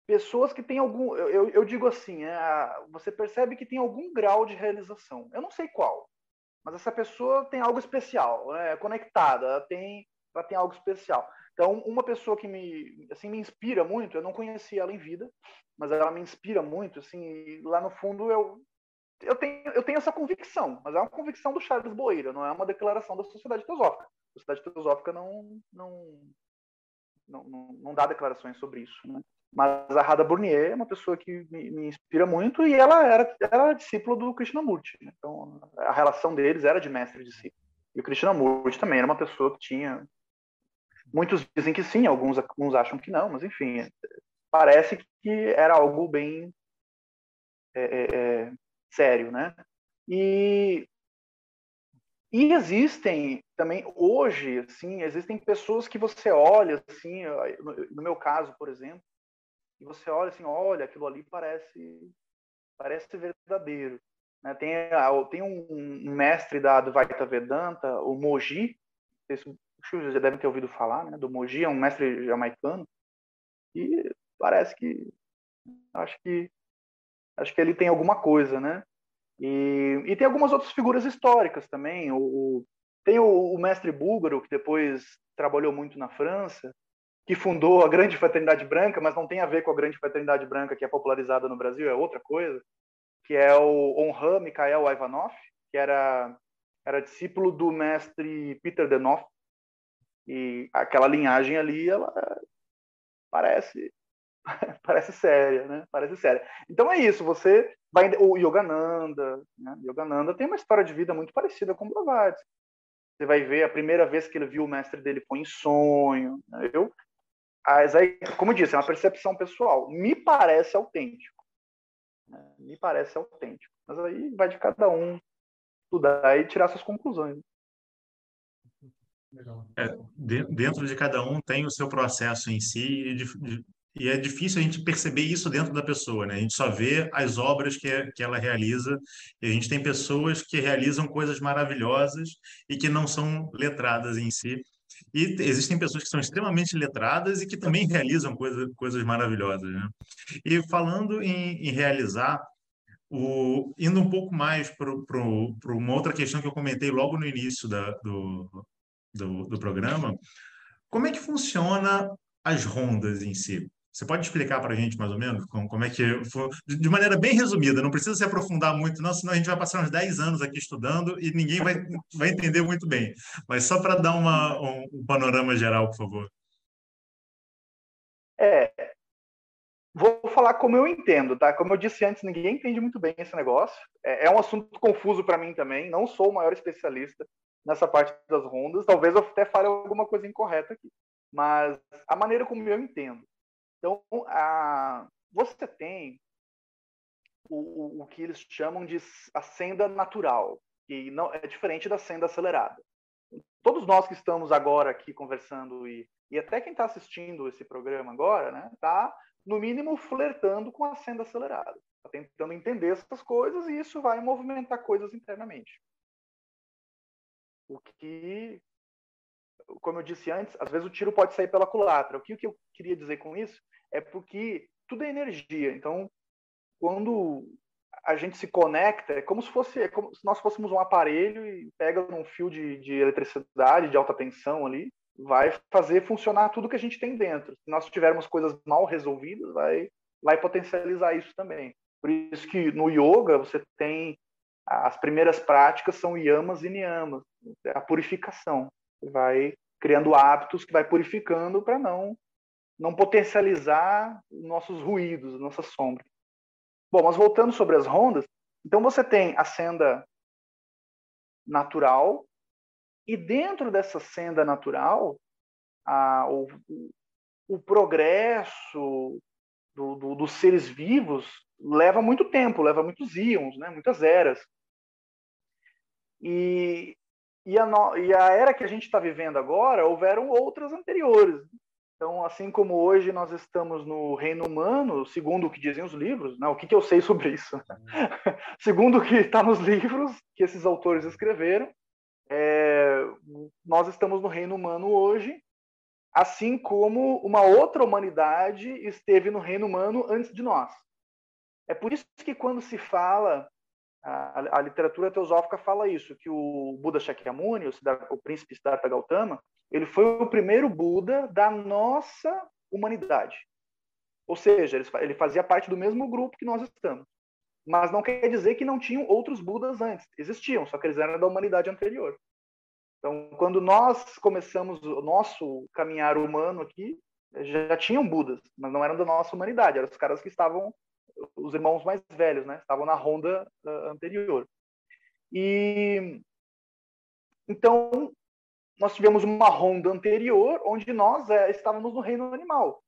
pessoas que têm algum. Eu, eu digo assim, é, você percebe que tem algum grau de realização. Eu não sei qual, mas essa pessoa tem algo especial, é conectada, ela tem, ela tem algo especial. Então, uma pessoa que me, assim, me inspira muito, eu não conheci ela em vida, mas ela me inspira muito, assim, lá no fundo eu, eu, tenho, eu tenho essa convicção, mas é uma convicção do Charles Boeira, não é uma declaração da Sociedade Teosófica a Sociedade Teosófica não, não, não, não, não dá declarações sobre isso. Né? Mas a Radha Burnier é uma pessoa que me, me, inspira muito e ela era, era discípula do Krishnamurti. Né? Então, a relação deles era de mestre e discípulo. E o Krishnamurti também era uma pessoa que tinha. Muitos dizem que sim, alguns, alguns acham que não, mas enfim, parece que era algo bem é, é, é sério, né? E e existem também hoje, assim, existem pessoas que você olha, assim, no meu caso, por exemplo, e você olha assim, olha, aquilo ali parece parece verdadeiro. Né? Tem, tem um, mestre da Advaita Vedanta, o Moji, vocês já devem ter ouvido falar, né? Do Moji, é um mestre jamaicano, e parece que acho que acho que ele tem alguma coisa, né? E, e tem algumas outras figuras históricas também. O, tem o, o, mestre búlgaro, que depois trabalhou muito na França, que fundou a Grande Fraternidade Branca, mas não tem a ver com a Grande Fraternidade Branca que é popularizada no Brasil, é outra coisa, que é o Onhan Mikhail Ivanov, que era, era discípulo do mestre Peter Denoff. E aquela linhagem ali, ela parece parece séria, né? Parece séria. Então é isso, você vai o Yogananda, né? Yogananda tem uma história de vida muito parecida com Blavatsky. Você vai ver a primeira vez que ele viu o mestre dele foi em sonho. Né? Eu, mas aí, como eu disse, é uma percepção pessoal. Me parece autêntico. Né? Me parece autêntico. Mas aí vai de cada um estudar e tirar suas conclusões. É, dentro de cada um tem o seu processo em si e de, e é difícil a gente perceber isso dentro da pessoa, né? A gente só vê as obras que, que ela realiza, e a gente tem pessoas que realizam coisas maravilhosas e que não são letradas em si. E existem pessoas que são extremamente letradas e que também realizam coisa, coisas maravilhosas, né? E falando em, em realizar, o, indo um pouco mais para uma outra questão que eu comentei logo no início da, do, do, do programa, como é que funciona as rondas em si? Você pode explicar para a gente mais ou menos como, como é que foi, de maneira bem resumida, não precisa se aprofundar muito, não, senão a gente vai passar uns 10 anos aqui estudando e ninguém vai, vai entender muito bem. Mas só para dar uma, um, um, panorama geral, por favor. É, vou falar como eu entendo, tá? Como eu disse antes, ninguém entende muito bem esse negócio. É, é um assunto confuso para mim também. Não sou o maior especialista nessa parte das rondas. Talvez eu até fale alguma coisa incorreta aqui. mas a maneira como eu entendo. Então, a, você tem o, o que eles chamam de a senda natural, que não é diferente da senda acelerada. Todos nós que estamos agora aqui conversando e, e até quem está assistindo esse programa agora, né, está no mínimo flertando com a senda acelerada, está tentando entender essas coisas e isso vai movimentar coisas internamente. O que, como eu disse antes, às vezes o tiro pode sair pela culatra. O que, o que eu queria dizer com isso é porque tudo é energia. Então, quando a gente se conecta, é como se fosse é como se nós fôssemos um aparelho e pega um fio de, de eletricidade de alta tensão ali, vai fazer funcionar tudo que a gente tem dentro. Se nós tivermos coisas mal resolvidas, vai, vai potencializar isso também. Por isso que no yoga você tem as primeiras práticas são yamas e niyamas, a purificação. Vai criando hábitos que vai purificando para não não potencializar nossos ruídos, nossas sombras. Bom, mas voltando sobre as rondas, então você tem a senda natural, e dentro dessa senda natural, a, o, o, progresso do, do, dos seres vivos leva muito tempo, leva muitos íons, né, muitas eras. E, e, a, e a era que a gente está vivendo agora, houveram outras anteriores. Então, assim como hoje nós estamos no reino humano, segundo o que dizem os livros, né? o que, que eu sei sobre isso? segundo o que está nos livros que esses autores escreveram, é, nós estamos no reino humano hoje, assim como uma outra humanidade esteve no reino humano antes de nós. É por isso que quando se fala, a, a literatura teosófica fala isso, que o Buda Shakyamuni, o, o príncipe Siddhartha Gautama, ele foi o primeiro Buda da nossa humanidade. Ou seja, ele fazia parte do mesmo grupo que nós estamos. Mas não quer dizer que não tinham outros Budas antes. Existiam, só que eles eram da humanidade anterior. Então, quando nós começamos o nosso caminhar humano aqui, já tinham Budas, mas não eram da nossa humanidade. Eram os caras que estavam, os irmãos mais velhos, né? Estavam na ronda uh, anterior. E então nós tivemos uma ronda anterior onde nós é, estávamos no reino animal.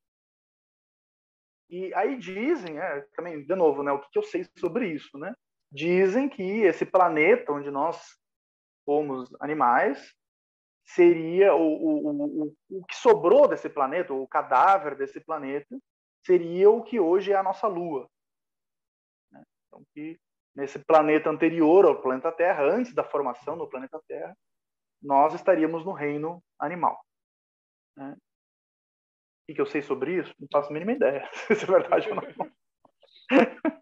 E aí dizem, é, também, de novo, né, o que, eu sei sobre isso, né? Dizem que esse planeta onde nós fomos animais seria o, o, o, o que sobrou desse planeta, o cadáver desse planeta, seria o que hoje é a nossa Lua. Então, que nesse planeta anterior ao planeta Terra, antes da formação do planeta Terra, nós estaríamos no reino animal. Né? O que eu sei sobre isso? Não faço a mínima ideia se é verdade ou não.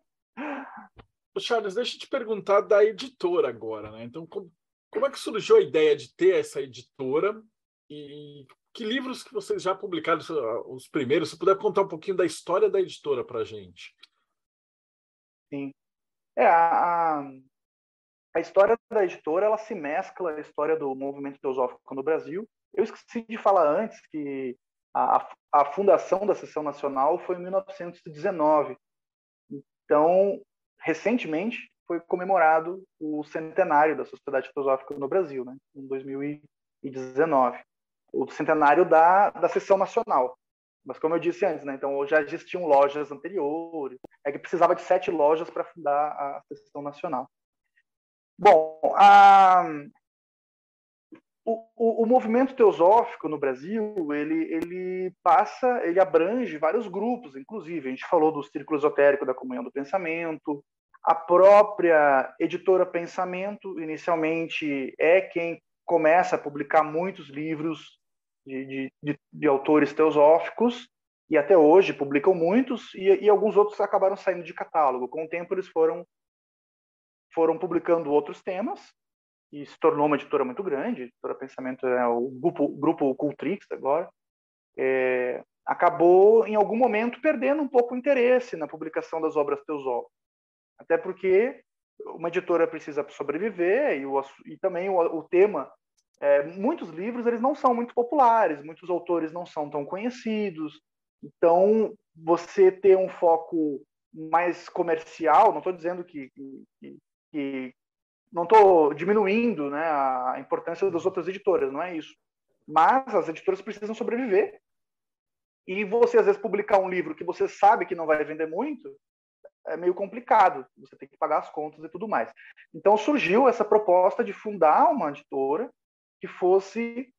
Charles, deixa eu te perguntar da editora agora, né? Então, como, como é que surgiu a ideia de ter essa editora e que livros que vocês já publicaram, os primeiros? Se puder contar um pouquinho da história da editora para gente. Sim. É, a, a história da editora ela se mescla à história do movimento teosófico no Brasil. Eu esqueci de falar antes que a, a fundação da Seção Nacional foi em 1919. Então, recentemente foi comemorado o centenário da Sociedade Teosófica no Brasil, né, em 2019. O centenário da, da Seção Nacional. Mas como eu disse antes, né, então já existiam lojas anteriores, é que precisava de sete lojas para fundar a Seção Nacional. Bom, a, o, o, movimento teosófico no Brasil, ele, ele passa, ele abrange vários grupos, inclusive. A gente falou do Círculo Esotérico da Comunhão do Pensamento, a própria editora Pensamento, inicialmente, é quem começa a publicar muitos livros de, de, de, autores teosóficos, e até hoje publicam muitos, e, e alguns outros acabaram saindo de catálogo. Com o tempo, eles foram foram publicando outros temas e se tornou uma editora muito grande. Editora Pensamento é o grupo, grupo Cultrix agora. É, acabou, em algum momento, perdendo um pouco o interesse na publicação das obras teosóficas. Até porque uma editora precisa sobreviver e, o, e também o, o tema é, muitos livros eles não são muito populares, muitos autores não são tão conhecidos. Então, você ter um foco mais comercial, não estou dizendo que, que, que não estou diminuindo né, a importância das outras editoras, não é isso. Mas as editoras precisam sobreviver. E você, às vezes, publicar um livro que você sabe que não vai vender muito, é meio complicado. Você tem que pagar as contas e tudo mais. Então surgiu essa proposta de fundar uma editora que fosse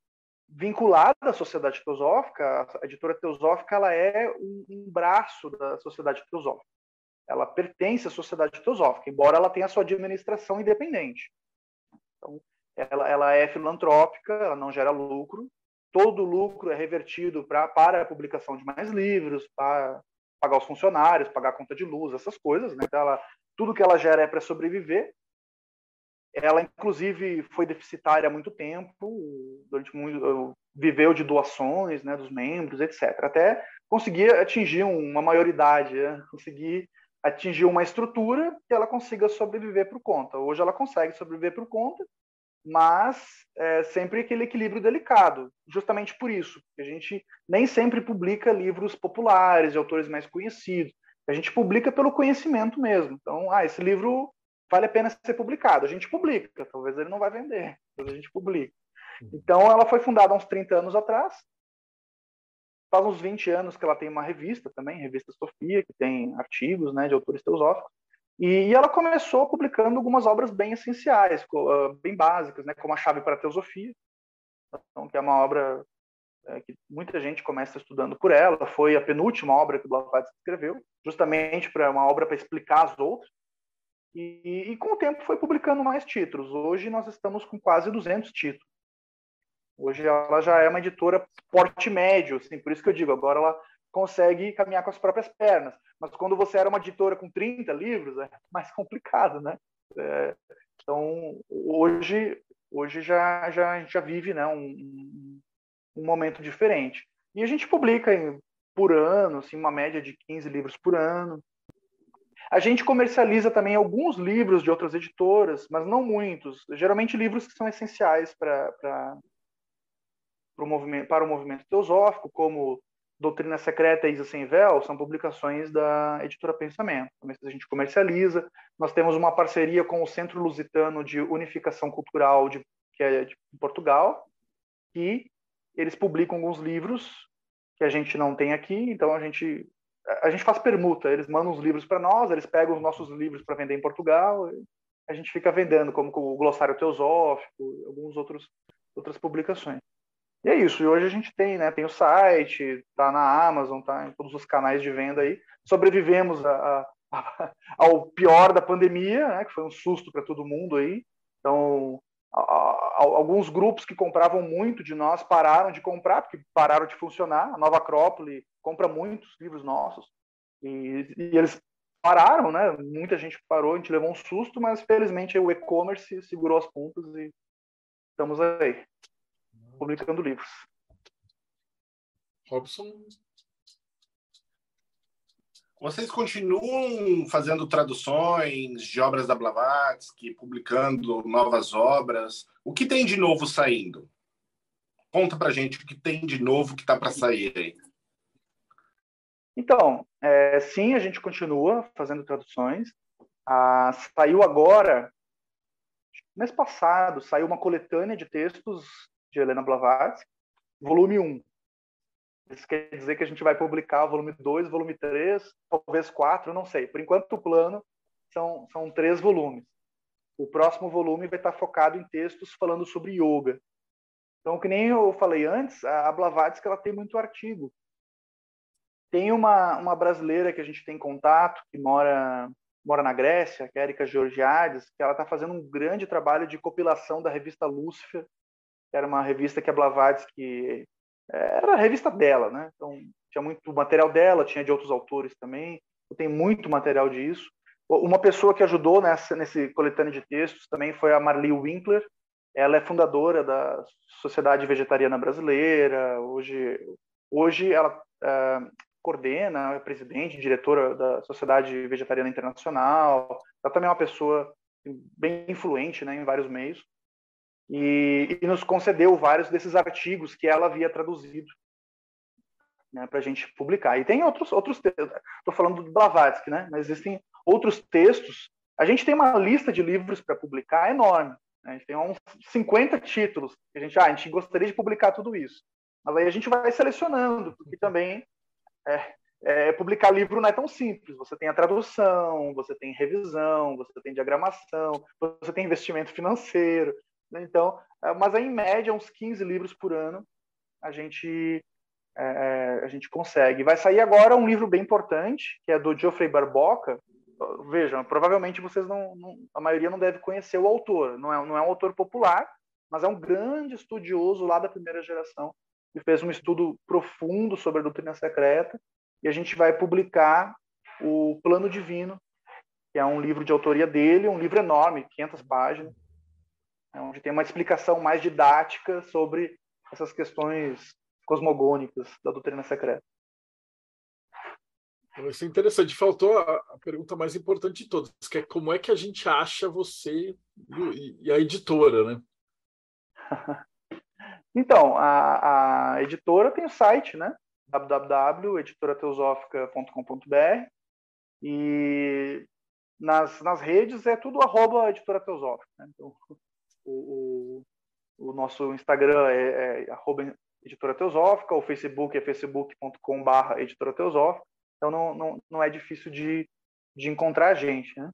vinculada à sociedade teosófica. A editora teosófica ela é um, braço da sociedade teosófica. Ela pertence à sociedade teosófica, embora ela tenha sua administração independente. Então, ela, ela é filantrópica, ela não gera lucro. Todo lucro é revertido pra, para a publicação de mais livros, para pagar os funcionários, pagar a conta de luz, essas coisas. Né? Então, ela, tudo que ela gera é para sobreviver. Ela, inclusive, foi deficitária há muito tempo, durante muito, viveu de doações né, dos membros, etc. Até conseguir atingir uma maioridade, né? conseguir atingir uma estrutura que ela consiga sobreviver por conta. Hoje ela consegue sobreviver por conta, mas é sempre aquele equilíbrio delicado. Justamente por isso, a gente nem sempre publica livros populares, de autores mais conhecidos. A gente publica pelo conhecimento mesmo. Então, ah, esse livro vale a pena ser publicado. A gente publica, talvez ele não vai vender, mas a gente publica. Então, ela foi fundada há uns 30 anos atrás. Faz uns 20 anos que ela tem uma revista também, Revista Sofia, que tem artigos né, de autores teosóficos. E, ela começou publicando algumas obras bem essenciais, ah, bem básicas, né, como A Chave para a Teosofia, então, que é uma obra é, que muita gente começa estudando por ela. Foi a penúltima obra que o Blavatsky escreveu, justamente para uma obra para explicar as outras. E, e, com o tempo foi publicando mais títulos. Hoje nós estamos com quase 200 títulos. Hoje ela já é uma editora porte médio, assim, por isso que eu digo, agora ela consegue caminhar com as próprias pernas. Mas quando você era uma editora com 30 livros, é mais complicado, né? É, então, hoje, hoje já, já, já vive né, um, um momento diferente. E a gente publica por ano, assim, uma média de 15 livros por ano. A gente comercializa também alguns livros de outras editoras, mas não muitos. Geralmente livros que são essenciais para para o movimento, para o movimento teosófico, como Doutrina Secreta e Isa Sem Véu, são publicações da editora Pensamento. A gente comercializa. Nós temos uma parceria com o Centro Lusitano de Unificação Cultural, de, que é de Portugal, e eles publicam alguns livros que a gente não tem aqui, então a gente a gente faz permuta, eles mandam os livros para nós, eles pegam os nossos livros para vender em Portugal, a gente fica vendendo como o Glossário Teosófico, alguns outros outras publicações. E é isso. E hoje a gente tem, né? Tem o site, tá na Amazon, tá em todos os canais de venda aí. Sobrevivemos a, a, ao pior da pandemia, né? Que foi um susto para todo mundo aí. Então, a, alguns grupos que compravam muito de nós pararam de comprar porque pararam de funcionar. A Nova Acrópole compra muitos livros nossos e, e eles pararam, né? Muita gente parou, a gente levou um susto, mas felizmente o e-commerce segurou as pontas e estamos aí publicando livros. Robson? Vocês continuam fazendo traduções de obras da Blavatsky, publicando novas obras. O que tem de novo saindo? Conta pra gente o que tem de novo que está para sair aí. Então, é, sim, a gente continua fazendo traduções. Ah, saiu agora, mês passado, saiu uma coletânea de textos de Helena Blavatsky, volume 1. Isso quer dizer que a gente vai publicar o volume 2, volume 3, talvez 4, não sei. Por enquanto, o plano são, são três volumes. O próximo volume vai estar focado em textos falando sobre yoga. Então, que nem eu falei antes, a Blavatsky ela tem muito artigo. Tem uma, uma brasileira que a gente tem contato, que mora, mora na Grécia, que é a Erika Georgiades, que ela está fazendo um grande trabalho de compilação da revista Lúcifer, era uma revista que a Blavatsky era a revista dela, né? Então tinha muito material dela, tinha de outros autores também. Tem muito material disso. Uma pessoa que ajudou nessa nesse coletâneo de textos também foi a Marli Winkler. Ela é fundadora da Sociedade Vegetariana Brasileira. Hoje, hoje ela é, coordena, é presidente, diretora da Sociedade Vegetariana Internacional. Ela também é uma pessoa bem influente, né, em vários meios e, e nos concedeu vários desses artigos que ela havia traduzido né, para a gente publicar. E tem outros outros estou falando do Blavatsky, né? Mas existem outros textos. A gente tem uma lista de livros para publicar enorme. A gente tem uns 50 títulos. A gente, ah, a gente gostaria de publicar tudo isso. Mas aí a gente vai selecionando, porque também é, é, publicar livro não é tão simples. Você tem a tradução, você tem revisão, você tem diagramação, você tem investimento financeiro. Né? Então, é, mas aí, em média, uns 15 livros por ano a gente é, é, a gente consegue. Vai sair agora um livro bem importante, que é do Geoffrey Barboca. Vejam, provavelmente vocês não, não, a maioria não deve conhecer o autor. Não é, não é um autor popular, mas é um grande estudioso lá da primeira geração que fez um estudo profundo sobre a doutrina secreta e a gente vai publicar o Plano Divino, que é um livro de autoria dele, um livro enorme, 500 páginas, onde tem uma explicação mais didática sobre essas questões cosmogônicas da doutrina secreta. Isso é interessante. Faltou a, pergunta mais importante de todas, que é como é que a gente acha você e, e a editora, né? então, a, a, editora tem o site, né? www.editorateosófica.com.br e nas, nas redes é tudo arroba editora teosófica. Né? Então, o, o, o, nosso Instagram é, é arroba editora teosófica, o Facebook é facebook.com.br editora teosófica, então não, não, não é difícil de, de encontrar a gente. Né?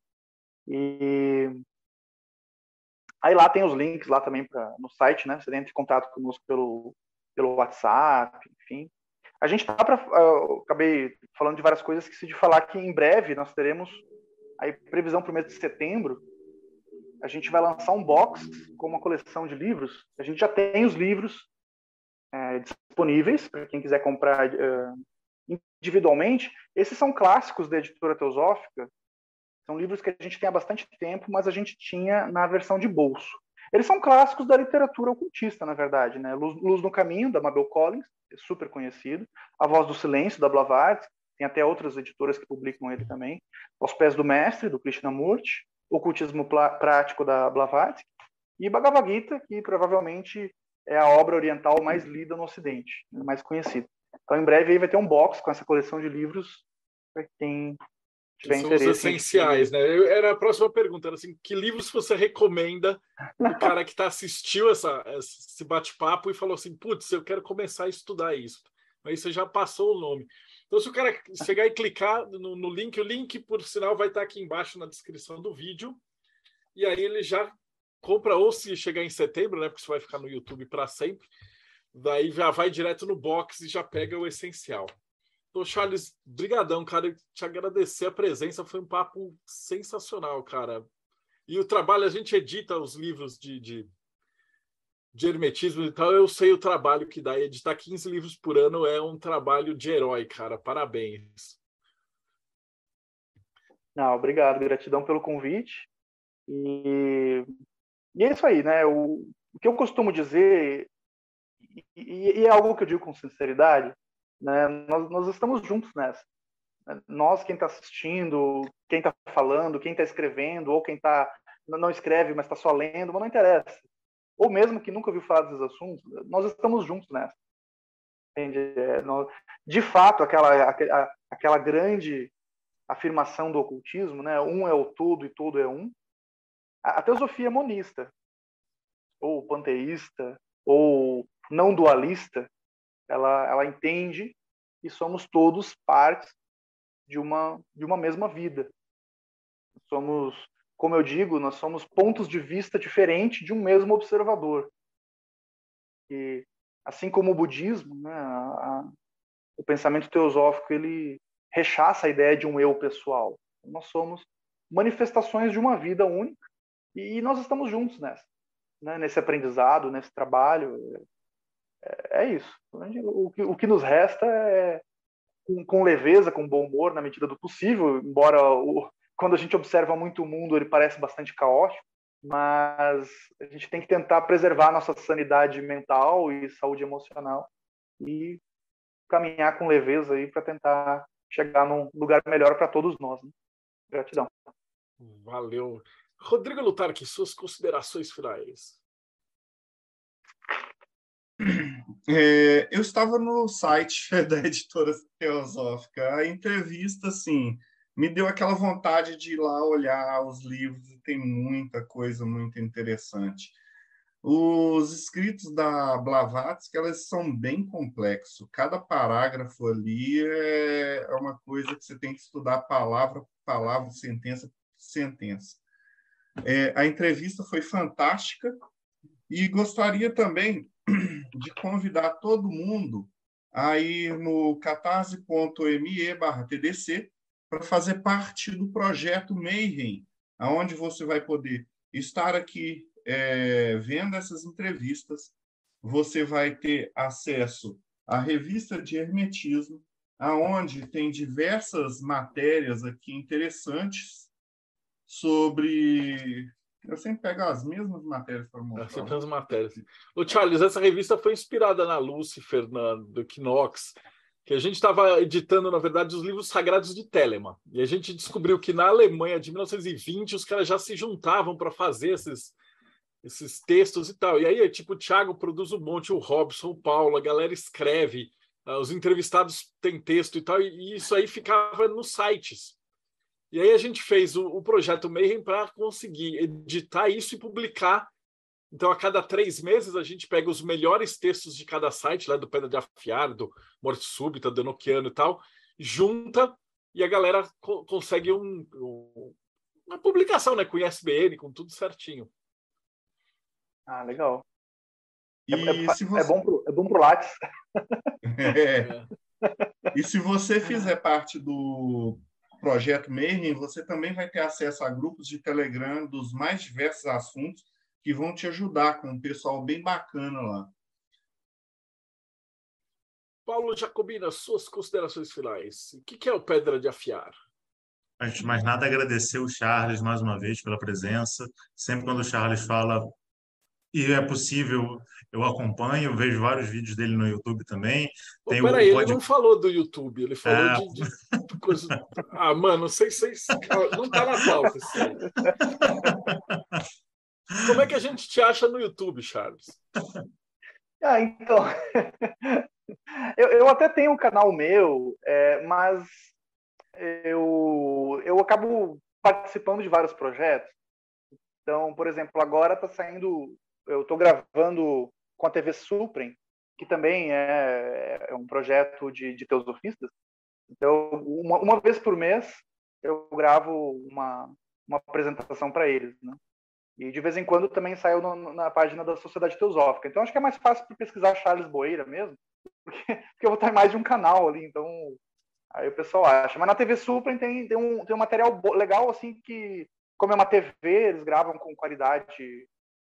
E aí lá tem os links lá também pra, no site, né? Você entra em contato conosco pelo, pelo WhatsApp, enfim. A gente tá para, uh, acabei falando de várias coisas que se de falar que em breve nós teremos aí previsão para o mês de setembro. A gente vai lançar um box com uma coleção de livros. A gente já tem os livros é, disponíveis para quem quiser comprar uh, individualmente. Esses são clássicos da editora Teosófica. São livros que a gente tem há bastante tempo, mas a gente tinha na versão de bolso. Eles são clássicos da literatura ocultista, na verdade. Né? Luz, Luz no Caminho, da Mabel Collins, é super conhecido. A Voz do Silêncio, da Blavatsky. Tem até outras editoras que publicam ele também. Aos Pés do Mestre, do Krishnamurti. Ocultismo Prático, da Blavatsky. E Bhagavad Gita, que provavelmente é a obra oriental mais lida no Ocidente, mais conhecida. Então, em breve, aí vai ter um box com essa coleção de livros para quem tiver São interesse. Os essenciais, né? Eu, era a próxima pergunta, era assim, que livros você recomenda o cara que está assistiu essa, esse bate-papo e falou assim, putz, eu quero começar a estudar isso. Aí você já passou o nome. Então, se o cara chegar e clicar no, no link, o link, por sinal, vai estar aqui embaixo na descrição do vídeo. E aí ele já compra, ou se chegar em setembro, né? Porque você vai ficar no YouTube para sempre. Daí já vai direto no box e já pega o essencial. Então, Charles, brigadão, cara. Te agradecer a presença, foi um papo sensacional, cara. E o trabalho, a gente edita os livros de, de, de hermetismo e tal, eu sei o trabalho que dá. Editar 15 livros por ano é um trabalho de herói, cara. Parabéns. Não, obrigado, gratidão pelo convite. E, e é isso aí, né? O, o que eu costumo dizer, e, e é algo que eu digo com sinceridade, né? Nós, nós estamos juntos nessa. Nós, quem está assistindo, quem está falando, quem está escrevendo, ou quem tá, não escreve, mas está só lendo, mas não interessa. Ou mesmo que nunca ouviu falar desses assuntos, nós estamos juntos nessa. É, nós, de fato, aquela, aquela, aquela grande afirmação do ocultismo, né? um é o todo e todo é um, a, a teosofia monista, ou panteísta, ou não dualista, ela, ela entende que somos todos partes de uma, de uma mesma vida. Somos, como eu digo, nós somos pontos de vista diferentes de um mesmo observador. E assim como o budismo, né, a, a, o pensamento teosófico ele rechaça a ideia de um eu pessoal. Nós somos manifestações de uma vida única e nós estamos juntos nessa, né, nesse aprendizado, nesse trabalho é isso. O que, o que nos resta é, com, com, leveza, com bom humor, na medida do possível, embora o, quando a gente observa muito o mundo, ele parece bastante caótico, mas a gente tem que tentar preservar nossa sanidade mental e saúde emocional e caminhar com leveza aí para tentar chegar num lugar melhor para todos nós. Né? Gratidão. Valeu. Rodrigo Lutarque, suas considerações finais. É, eu estava no site da editora teosófica. A entrevista, assim, me deu aquela vontade de ir lá olhar os livros, e tem muita coisa muito interessante. Os escritos da Blavatsky, elas são bem complexos. Cada parágrafo ali é, é uma coisa que você tem que estudar palavra por palavra, sentença por sentença. É, a entrevista foi fantástica e gostaria também de convidar todo mundo a ir no catarse.me TDC para fazer parte do projeto Mayhem, aonde você vai poder estar aqui é, vendo essas entrevistas, você vai ter acesso à revista de hermetismo, aonde tem diversas matérias aqui interessantes sobre eu sempre pego as mesmas matérias para mostrar. Sempre as matérias. O Charles, essa revista foi inspirada na Lucifer, na, do Knox, que a gente estava editando, na verdade, os livros sagrados de Telemann. E a gente descobriu que na Alemanha de 1920 os caras já se juntavam para fazer esses, esses textos e tal. E aí, tipo, o Thiago produz um monte, o Robson, o Paulo, a galera escreve, uh, os entrevistados têm texto e tal, e isso aí ficava nos sites. E aí a gente fez o, o projeto Mayhem para conseguir editar isso e publicar. Então, a cada três meses, a gente pega os melhores textos de cada site, lá do Pedra de Afiar, do Morte Súbita, do Enoquiano e tal, junta e a galera co consegue um, um, uma publicação né, com ISBN, com tudo certinho. Ah, legal. E é, é, se você... é bom pro, é bom pro Lattes. É. E se você fizer parte do projeto Mayhem, você também vai ter acesso a grupos de Telegram dos mais diversos assuntos que vão te ajudar com um pessoal bem bacana lá. Paulo Jacobina, suas considerações finais. O que é o Pedra de Afiar? Antes de mais nada, agradecer o Charles mais uma vez pela presença. Sempre quando o Charles fala e é possível, eu acompanho, vejo vários vídeos dele no YouTube também. Tem Pô, peraí, pode... ele não falou do YouTube, ele falou é... de, de coisa... Ah, mano, não sei se... Não tá na pauta. Assim. Como é que a gente te acha no YouTube, Charles? Ah, então... eu, eu até tenho um canal meu, é, mas eu, eu acabo participando de vários projetos. Então, por exemplo, agora está saindo eu estou gravando com a TV Suprem, que também é, é um projeto de, de teosofistas. Então, uma, uma, vez por mês, eu gravo uma, uma apresentação para eles. Né? E de vez em quando também saiu no, na página da Sociedade Teosófica. Então, acho que é mais fácil pesquisar Charles Boeira mesmo, porque, porque eu vou estar em mais de um canal ali. Então, aí o pessoal acha. Mas na TV Suprem tem, tem, um, tem um material legal, assim, que, como é uma TV, eles gravam com qualidade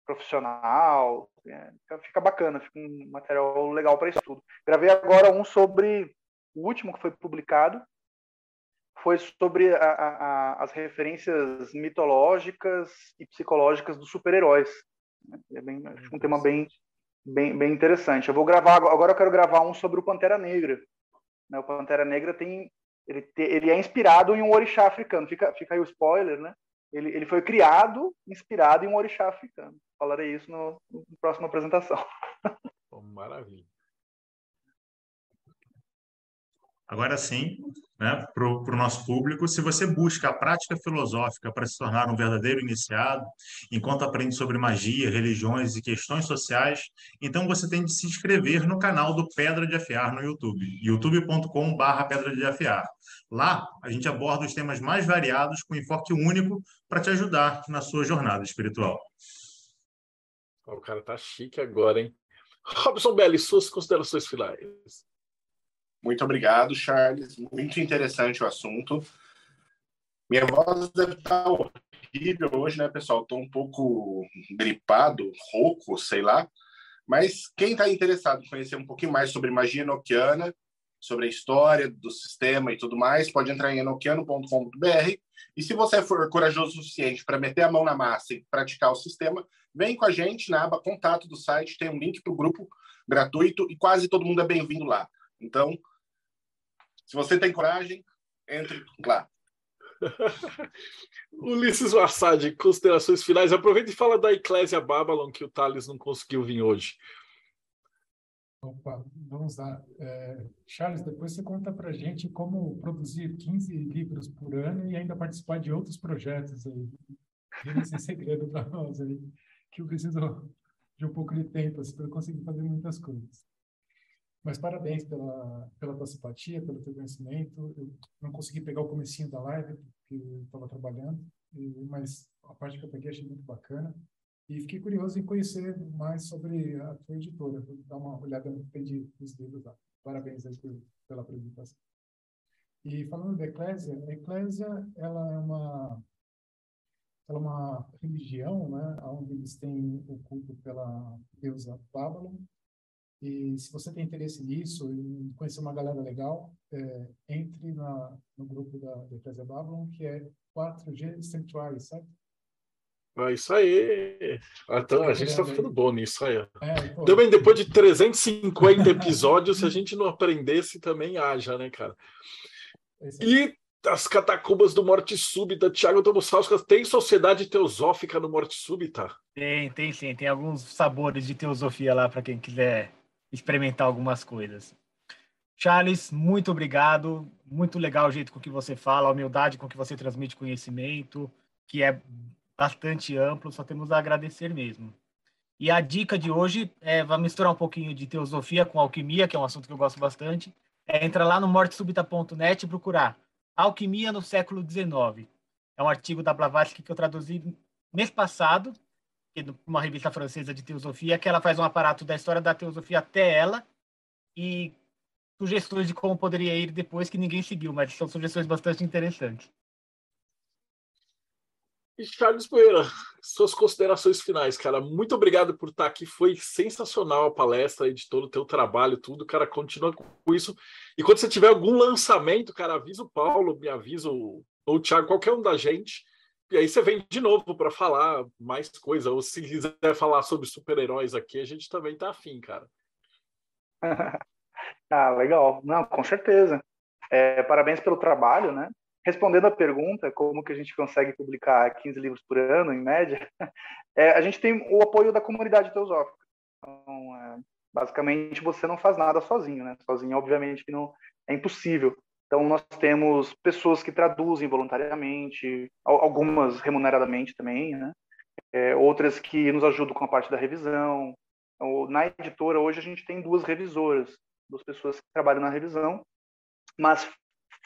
profissional. É, fica bacana, fica um material legal para estudo. Gravei agora um sobre o último que foi publicado, foi sobre a, a, as referências mitológicas e psicológicas dos super-heróis. É bem, um tema bem, bem, bem interessante. Eu vou gravar agora. Eu quero gravar um sobre o Pantera Negra. Né? O Pantera Negra tem ele, te, ele é inspirado em um orixá africano. Fica, fica aí o spoiler, né? Ele, ele foi criado inspirado em um orixá africano. Falarei isso no, no próxima apresentação. maravilha. Agora sim, né, para o nosso público, se você busca a prática filosófica para se tornar um verdadeiro iniciado, enquanto aprende sobre magia, religiões e questões sociais, então você tem de se inscrever no canal do Pedra de Afiar no YouTube, youtube.com.br Pedra de Afiar. Lá, a gente aborda os temas mais variados com enfoque único para te ajudar na sua jornada espiritual. O cara tá chique agora, hein? Robson Belli, suas considerações finais. Muito obrigado, Charles. Muito interessante o assunto. Minha voz deve estar horrível hoje, né, pessoal? Estou um pouco gripado, rouco, sei lá. Mas quem está interessado em conhecer um pouquinho mais sobre magia enoquiana, sobre a história do sistema e tudo mais, pode entrar em enoquiano.com.br. E se você for corajoso o suficiente para meter a mão na massa e praticar o sistema, vem com a gente na aba contato do site, tem um link para o grupo gratuito e quase todo mundo é bem-vindo lá. Então, se você tem coragem, entre lá. Ulisses Wassad, considerações finais. Aproveita e fala da Eclésia Babylon, que o Thales não conseguiu vir hoje. Opa, vamos lá. É, Charles, depois você conta para gente como produzir 15 livros por ano e ainda participar de outros projetos aí. Esse segredo para nós aí, que eu preciso de um pouco de tempo assim, para conseguir fazer muitas coisas. Mas parabéns pela, pela tua simpatia, pelo teu conhecimento. Eu não consegui pegar o comecinho da live, porque eu estava trabalhando, mas a parte que eu peguei achei muito bacana. E fiquei curioso em conhecer mais sobre a tua editora. Vou dar uma olhada no que dos livros lá. Parabéns aí pela apresentação. E falando da Eclésia, a Eclésia ela é uma ela é uma religião, né, onde eles têm o culto pela deusa Babylon. E se você tem interesse nisso e conhecer uma galera legal, é, entre na, no grupo da, da Eclésia Babylon, que é 4G Sanctuary, certo? É isso aí. Então, a gente está ficando bom nisso aí. É, também depois de 350 episódios, se a gente não aprendesse, também haja, né, cara? É e as catacumbas do Morte Súbita, Tiago Tomussauskas, tem sociedade teosófica no Morte Súbita? Tem, tem sim. Tem alguns sabores de teosofia lá para quem quiser experimentar algumas coisas. Charles, muito obrigado. Muito legal o jeito com que você fala, a humildade com que você transmite conhecimento, que é bastante amplo, só temos a agradecer mesmo. E a dica de hoje é vai misturar um pouquinho de teosofia com alquimia, que é um assunto que eu gosto bastante. É entrar lá no mortesubita.net e procurar Alquimia no século XIX. É um artigo da Blavatsky que eu traduzi mês passado, uma revista francesa de teosofia, que ela faz um aparato da história da teosofia até ela e sugestões de como poderia ir depois que ninguém seguiu, mas são sugestões bastante interessantes. E Charles Poeira, suas considerações finais, cara. Muito obrigado por estar aqui. Foi sensacional a palestra de todo o teu trabalho, tudo, cara. Continua com isso. E quando você tiver algum lançamento, cara, avisa o Paulo, me avisa o, ou o Thiago, qualquer um da gente. E aí você vem de novo para falar mais coisa. Ou se quiser falar sobre super-heróis aqui, a gente também tá afim, cara. ah, legal. Não, com certeza. É, parabéns pelo trabalho, né? respondendo a pergunta, como que a gente consegue publicar 15 livros por ano, em média, é, a gente tem o apoio da comunidade teosófica. Então, é, basicamente, você não faz nada sozinho, né? Sozinho, obviamente, que não é impossível. Então, nós temos pessoas que traduzem voluntariamente, algumas remuneradamente também, né? É, outras que nos ajudam com a parte da revisão. Então, na editora, hoje, a gente tem duas revisoras, duas pessoas que trabalham na revisão, mas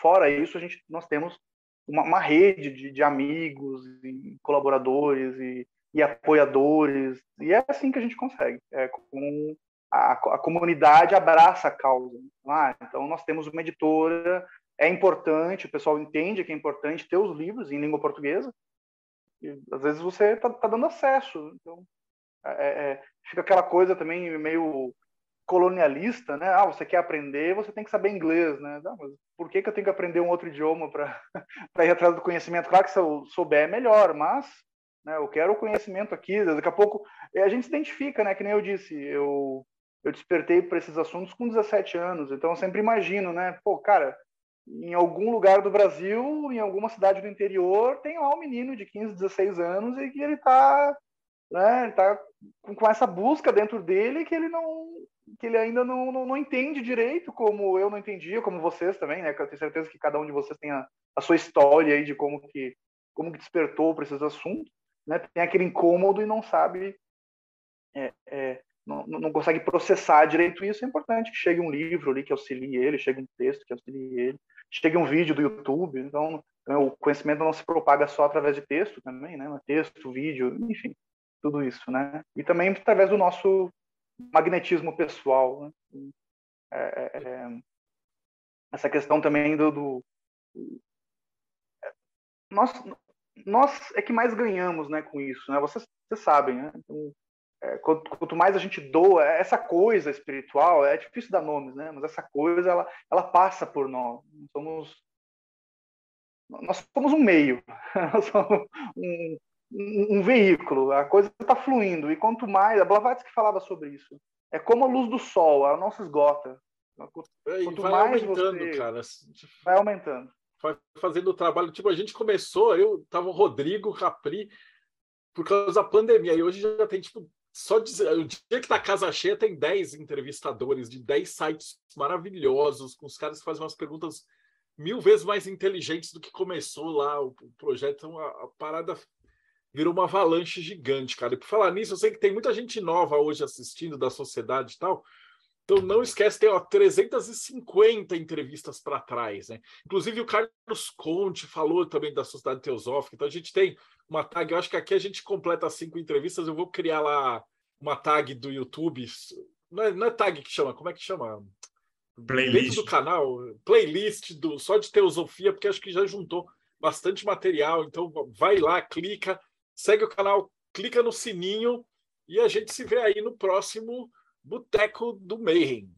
Fora isso, a gente, nós temos uma, uma rede de, de, amigos, e colaboradores e, e, apoiadores, e é assim que a gente consegue. É com a, a comunidade abraça a causa. Ah, então, nós temos uma editora, é importante, o pessoal entende que é importante ter os livros em língua portuguesa, e, às vezes você está tá dando acesso. Então, é, é, fica aquela coisa também meio colonialista, né? Ah, você quer aprender, você tem que saber inglês, né? Não, mas por que, que eu tenho que aprender um outro idioma para ir atrás do conhecimento? Claro que se eu souber é melhor, mas né, eu quero o conhecimento aqui. Daqui a pouco a gente se identifica, né? Que nem eu disse, eu eu despertei para esses assuntos com 17 anos, então eu sempre imagino, né? Pô, cara, em algum lugar do Brasil, em alguma cidade do interior, tem lá um menino de 15, 16 anos e que ele está né, ele tá com essa busca dentro dele que ele não que ele ainda não, não, não, entende direito, como eu não entendia, como vocês também, né? Eu tenho certeza que cada um de vocês tem a, a sua história aí de como que, como que despertou para esses assuntos, né? Tem aquele incômodo e não sabe, é, é, não, não consegue processar direito isso. É importante que chegue um livro ali que auxilie ele, chegue um texto que auxilie ele, chegue um vídeo do YouTube. Então, o conhecimento não se propaga só através de texto também, né? Texto, vídeo, enfim, tudo isso, né? E também através do nosso magnetismo pessoal. Né? É, é, é, essa questão também do, do, nós nós é que mais ganhamos né com isso né vocês, vocês sabem né então, é, quanto, quanto, mais a gente doa essa coisa espiritual é difícil dar nomes né mas essa coisa ela ela passa por nós somos nós somos um meio nós somos um, um, veículo, a coisa está fluindo. E quanto mais, a Blavatsky falava sobre isso, é como a luz do sol, ela não se esgota. Quanto vai mais aumentando, você... cara. Vai aumentando. Vai fazendo o trabalho. Tipo, a gente começou, eu tava o Rodrigo Capri por causa da pandemia, e hoje já tem, tipo, só dizer, o dia que tá casa cheia tem 10 entrevistadores de 10 sites maravilhosos, com os caras que fazem umas perguntas mil vezes mais inteligentes do que começou lá o, projeto. Então, a, a, parada virou uma avalanche gigante, cara. E por falar nisso, eu sei que tem muita gente nova hoje assistindo da sociedade e tal. Então não esquece, tem ó, 350 entrevistas para trás, né? Inclusive o Carlos Conte falou também da Sociedade Teosófica. Então a gente tem uma tag, eu acho que aqui a gente completa cinco entrevistas. Eu vou criar lá uma tag do YouTube. Não é, não é tag que chama, como é que chama? Playlist. Dentro do canal, playlist do, só de teosofia, porque acho que já juntou bastante material. Então vai lá, clica, segue o canal, clica no sininho e a gente se vê aí no próximo Boteco do Mayhem.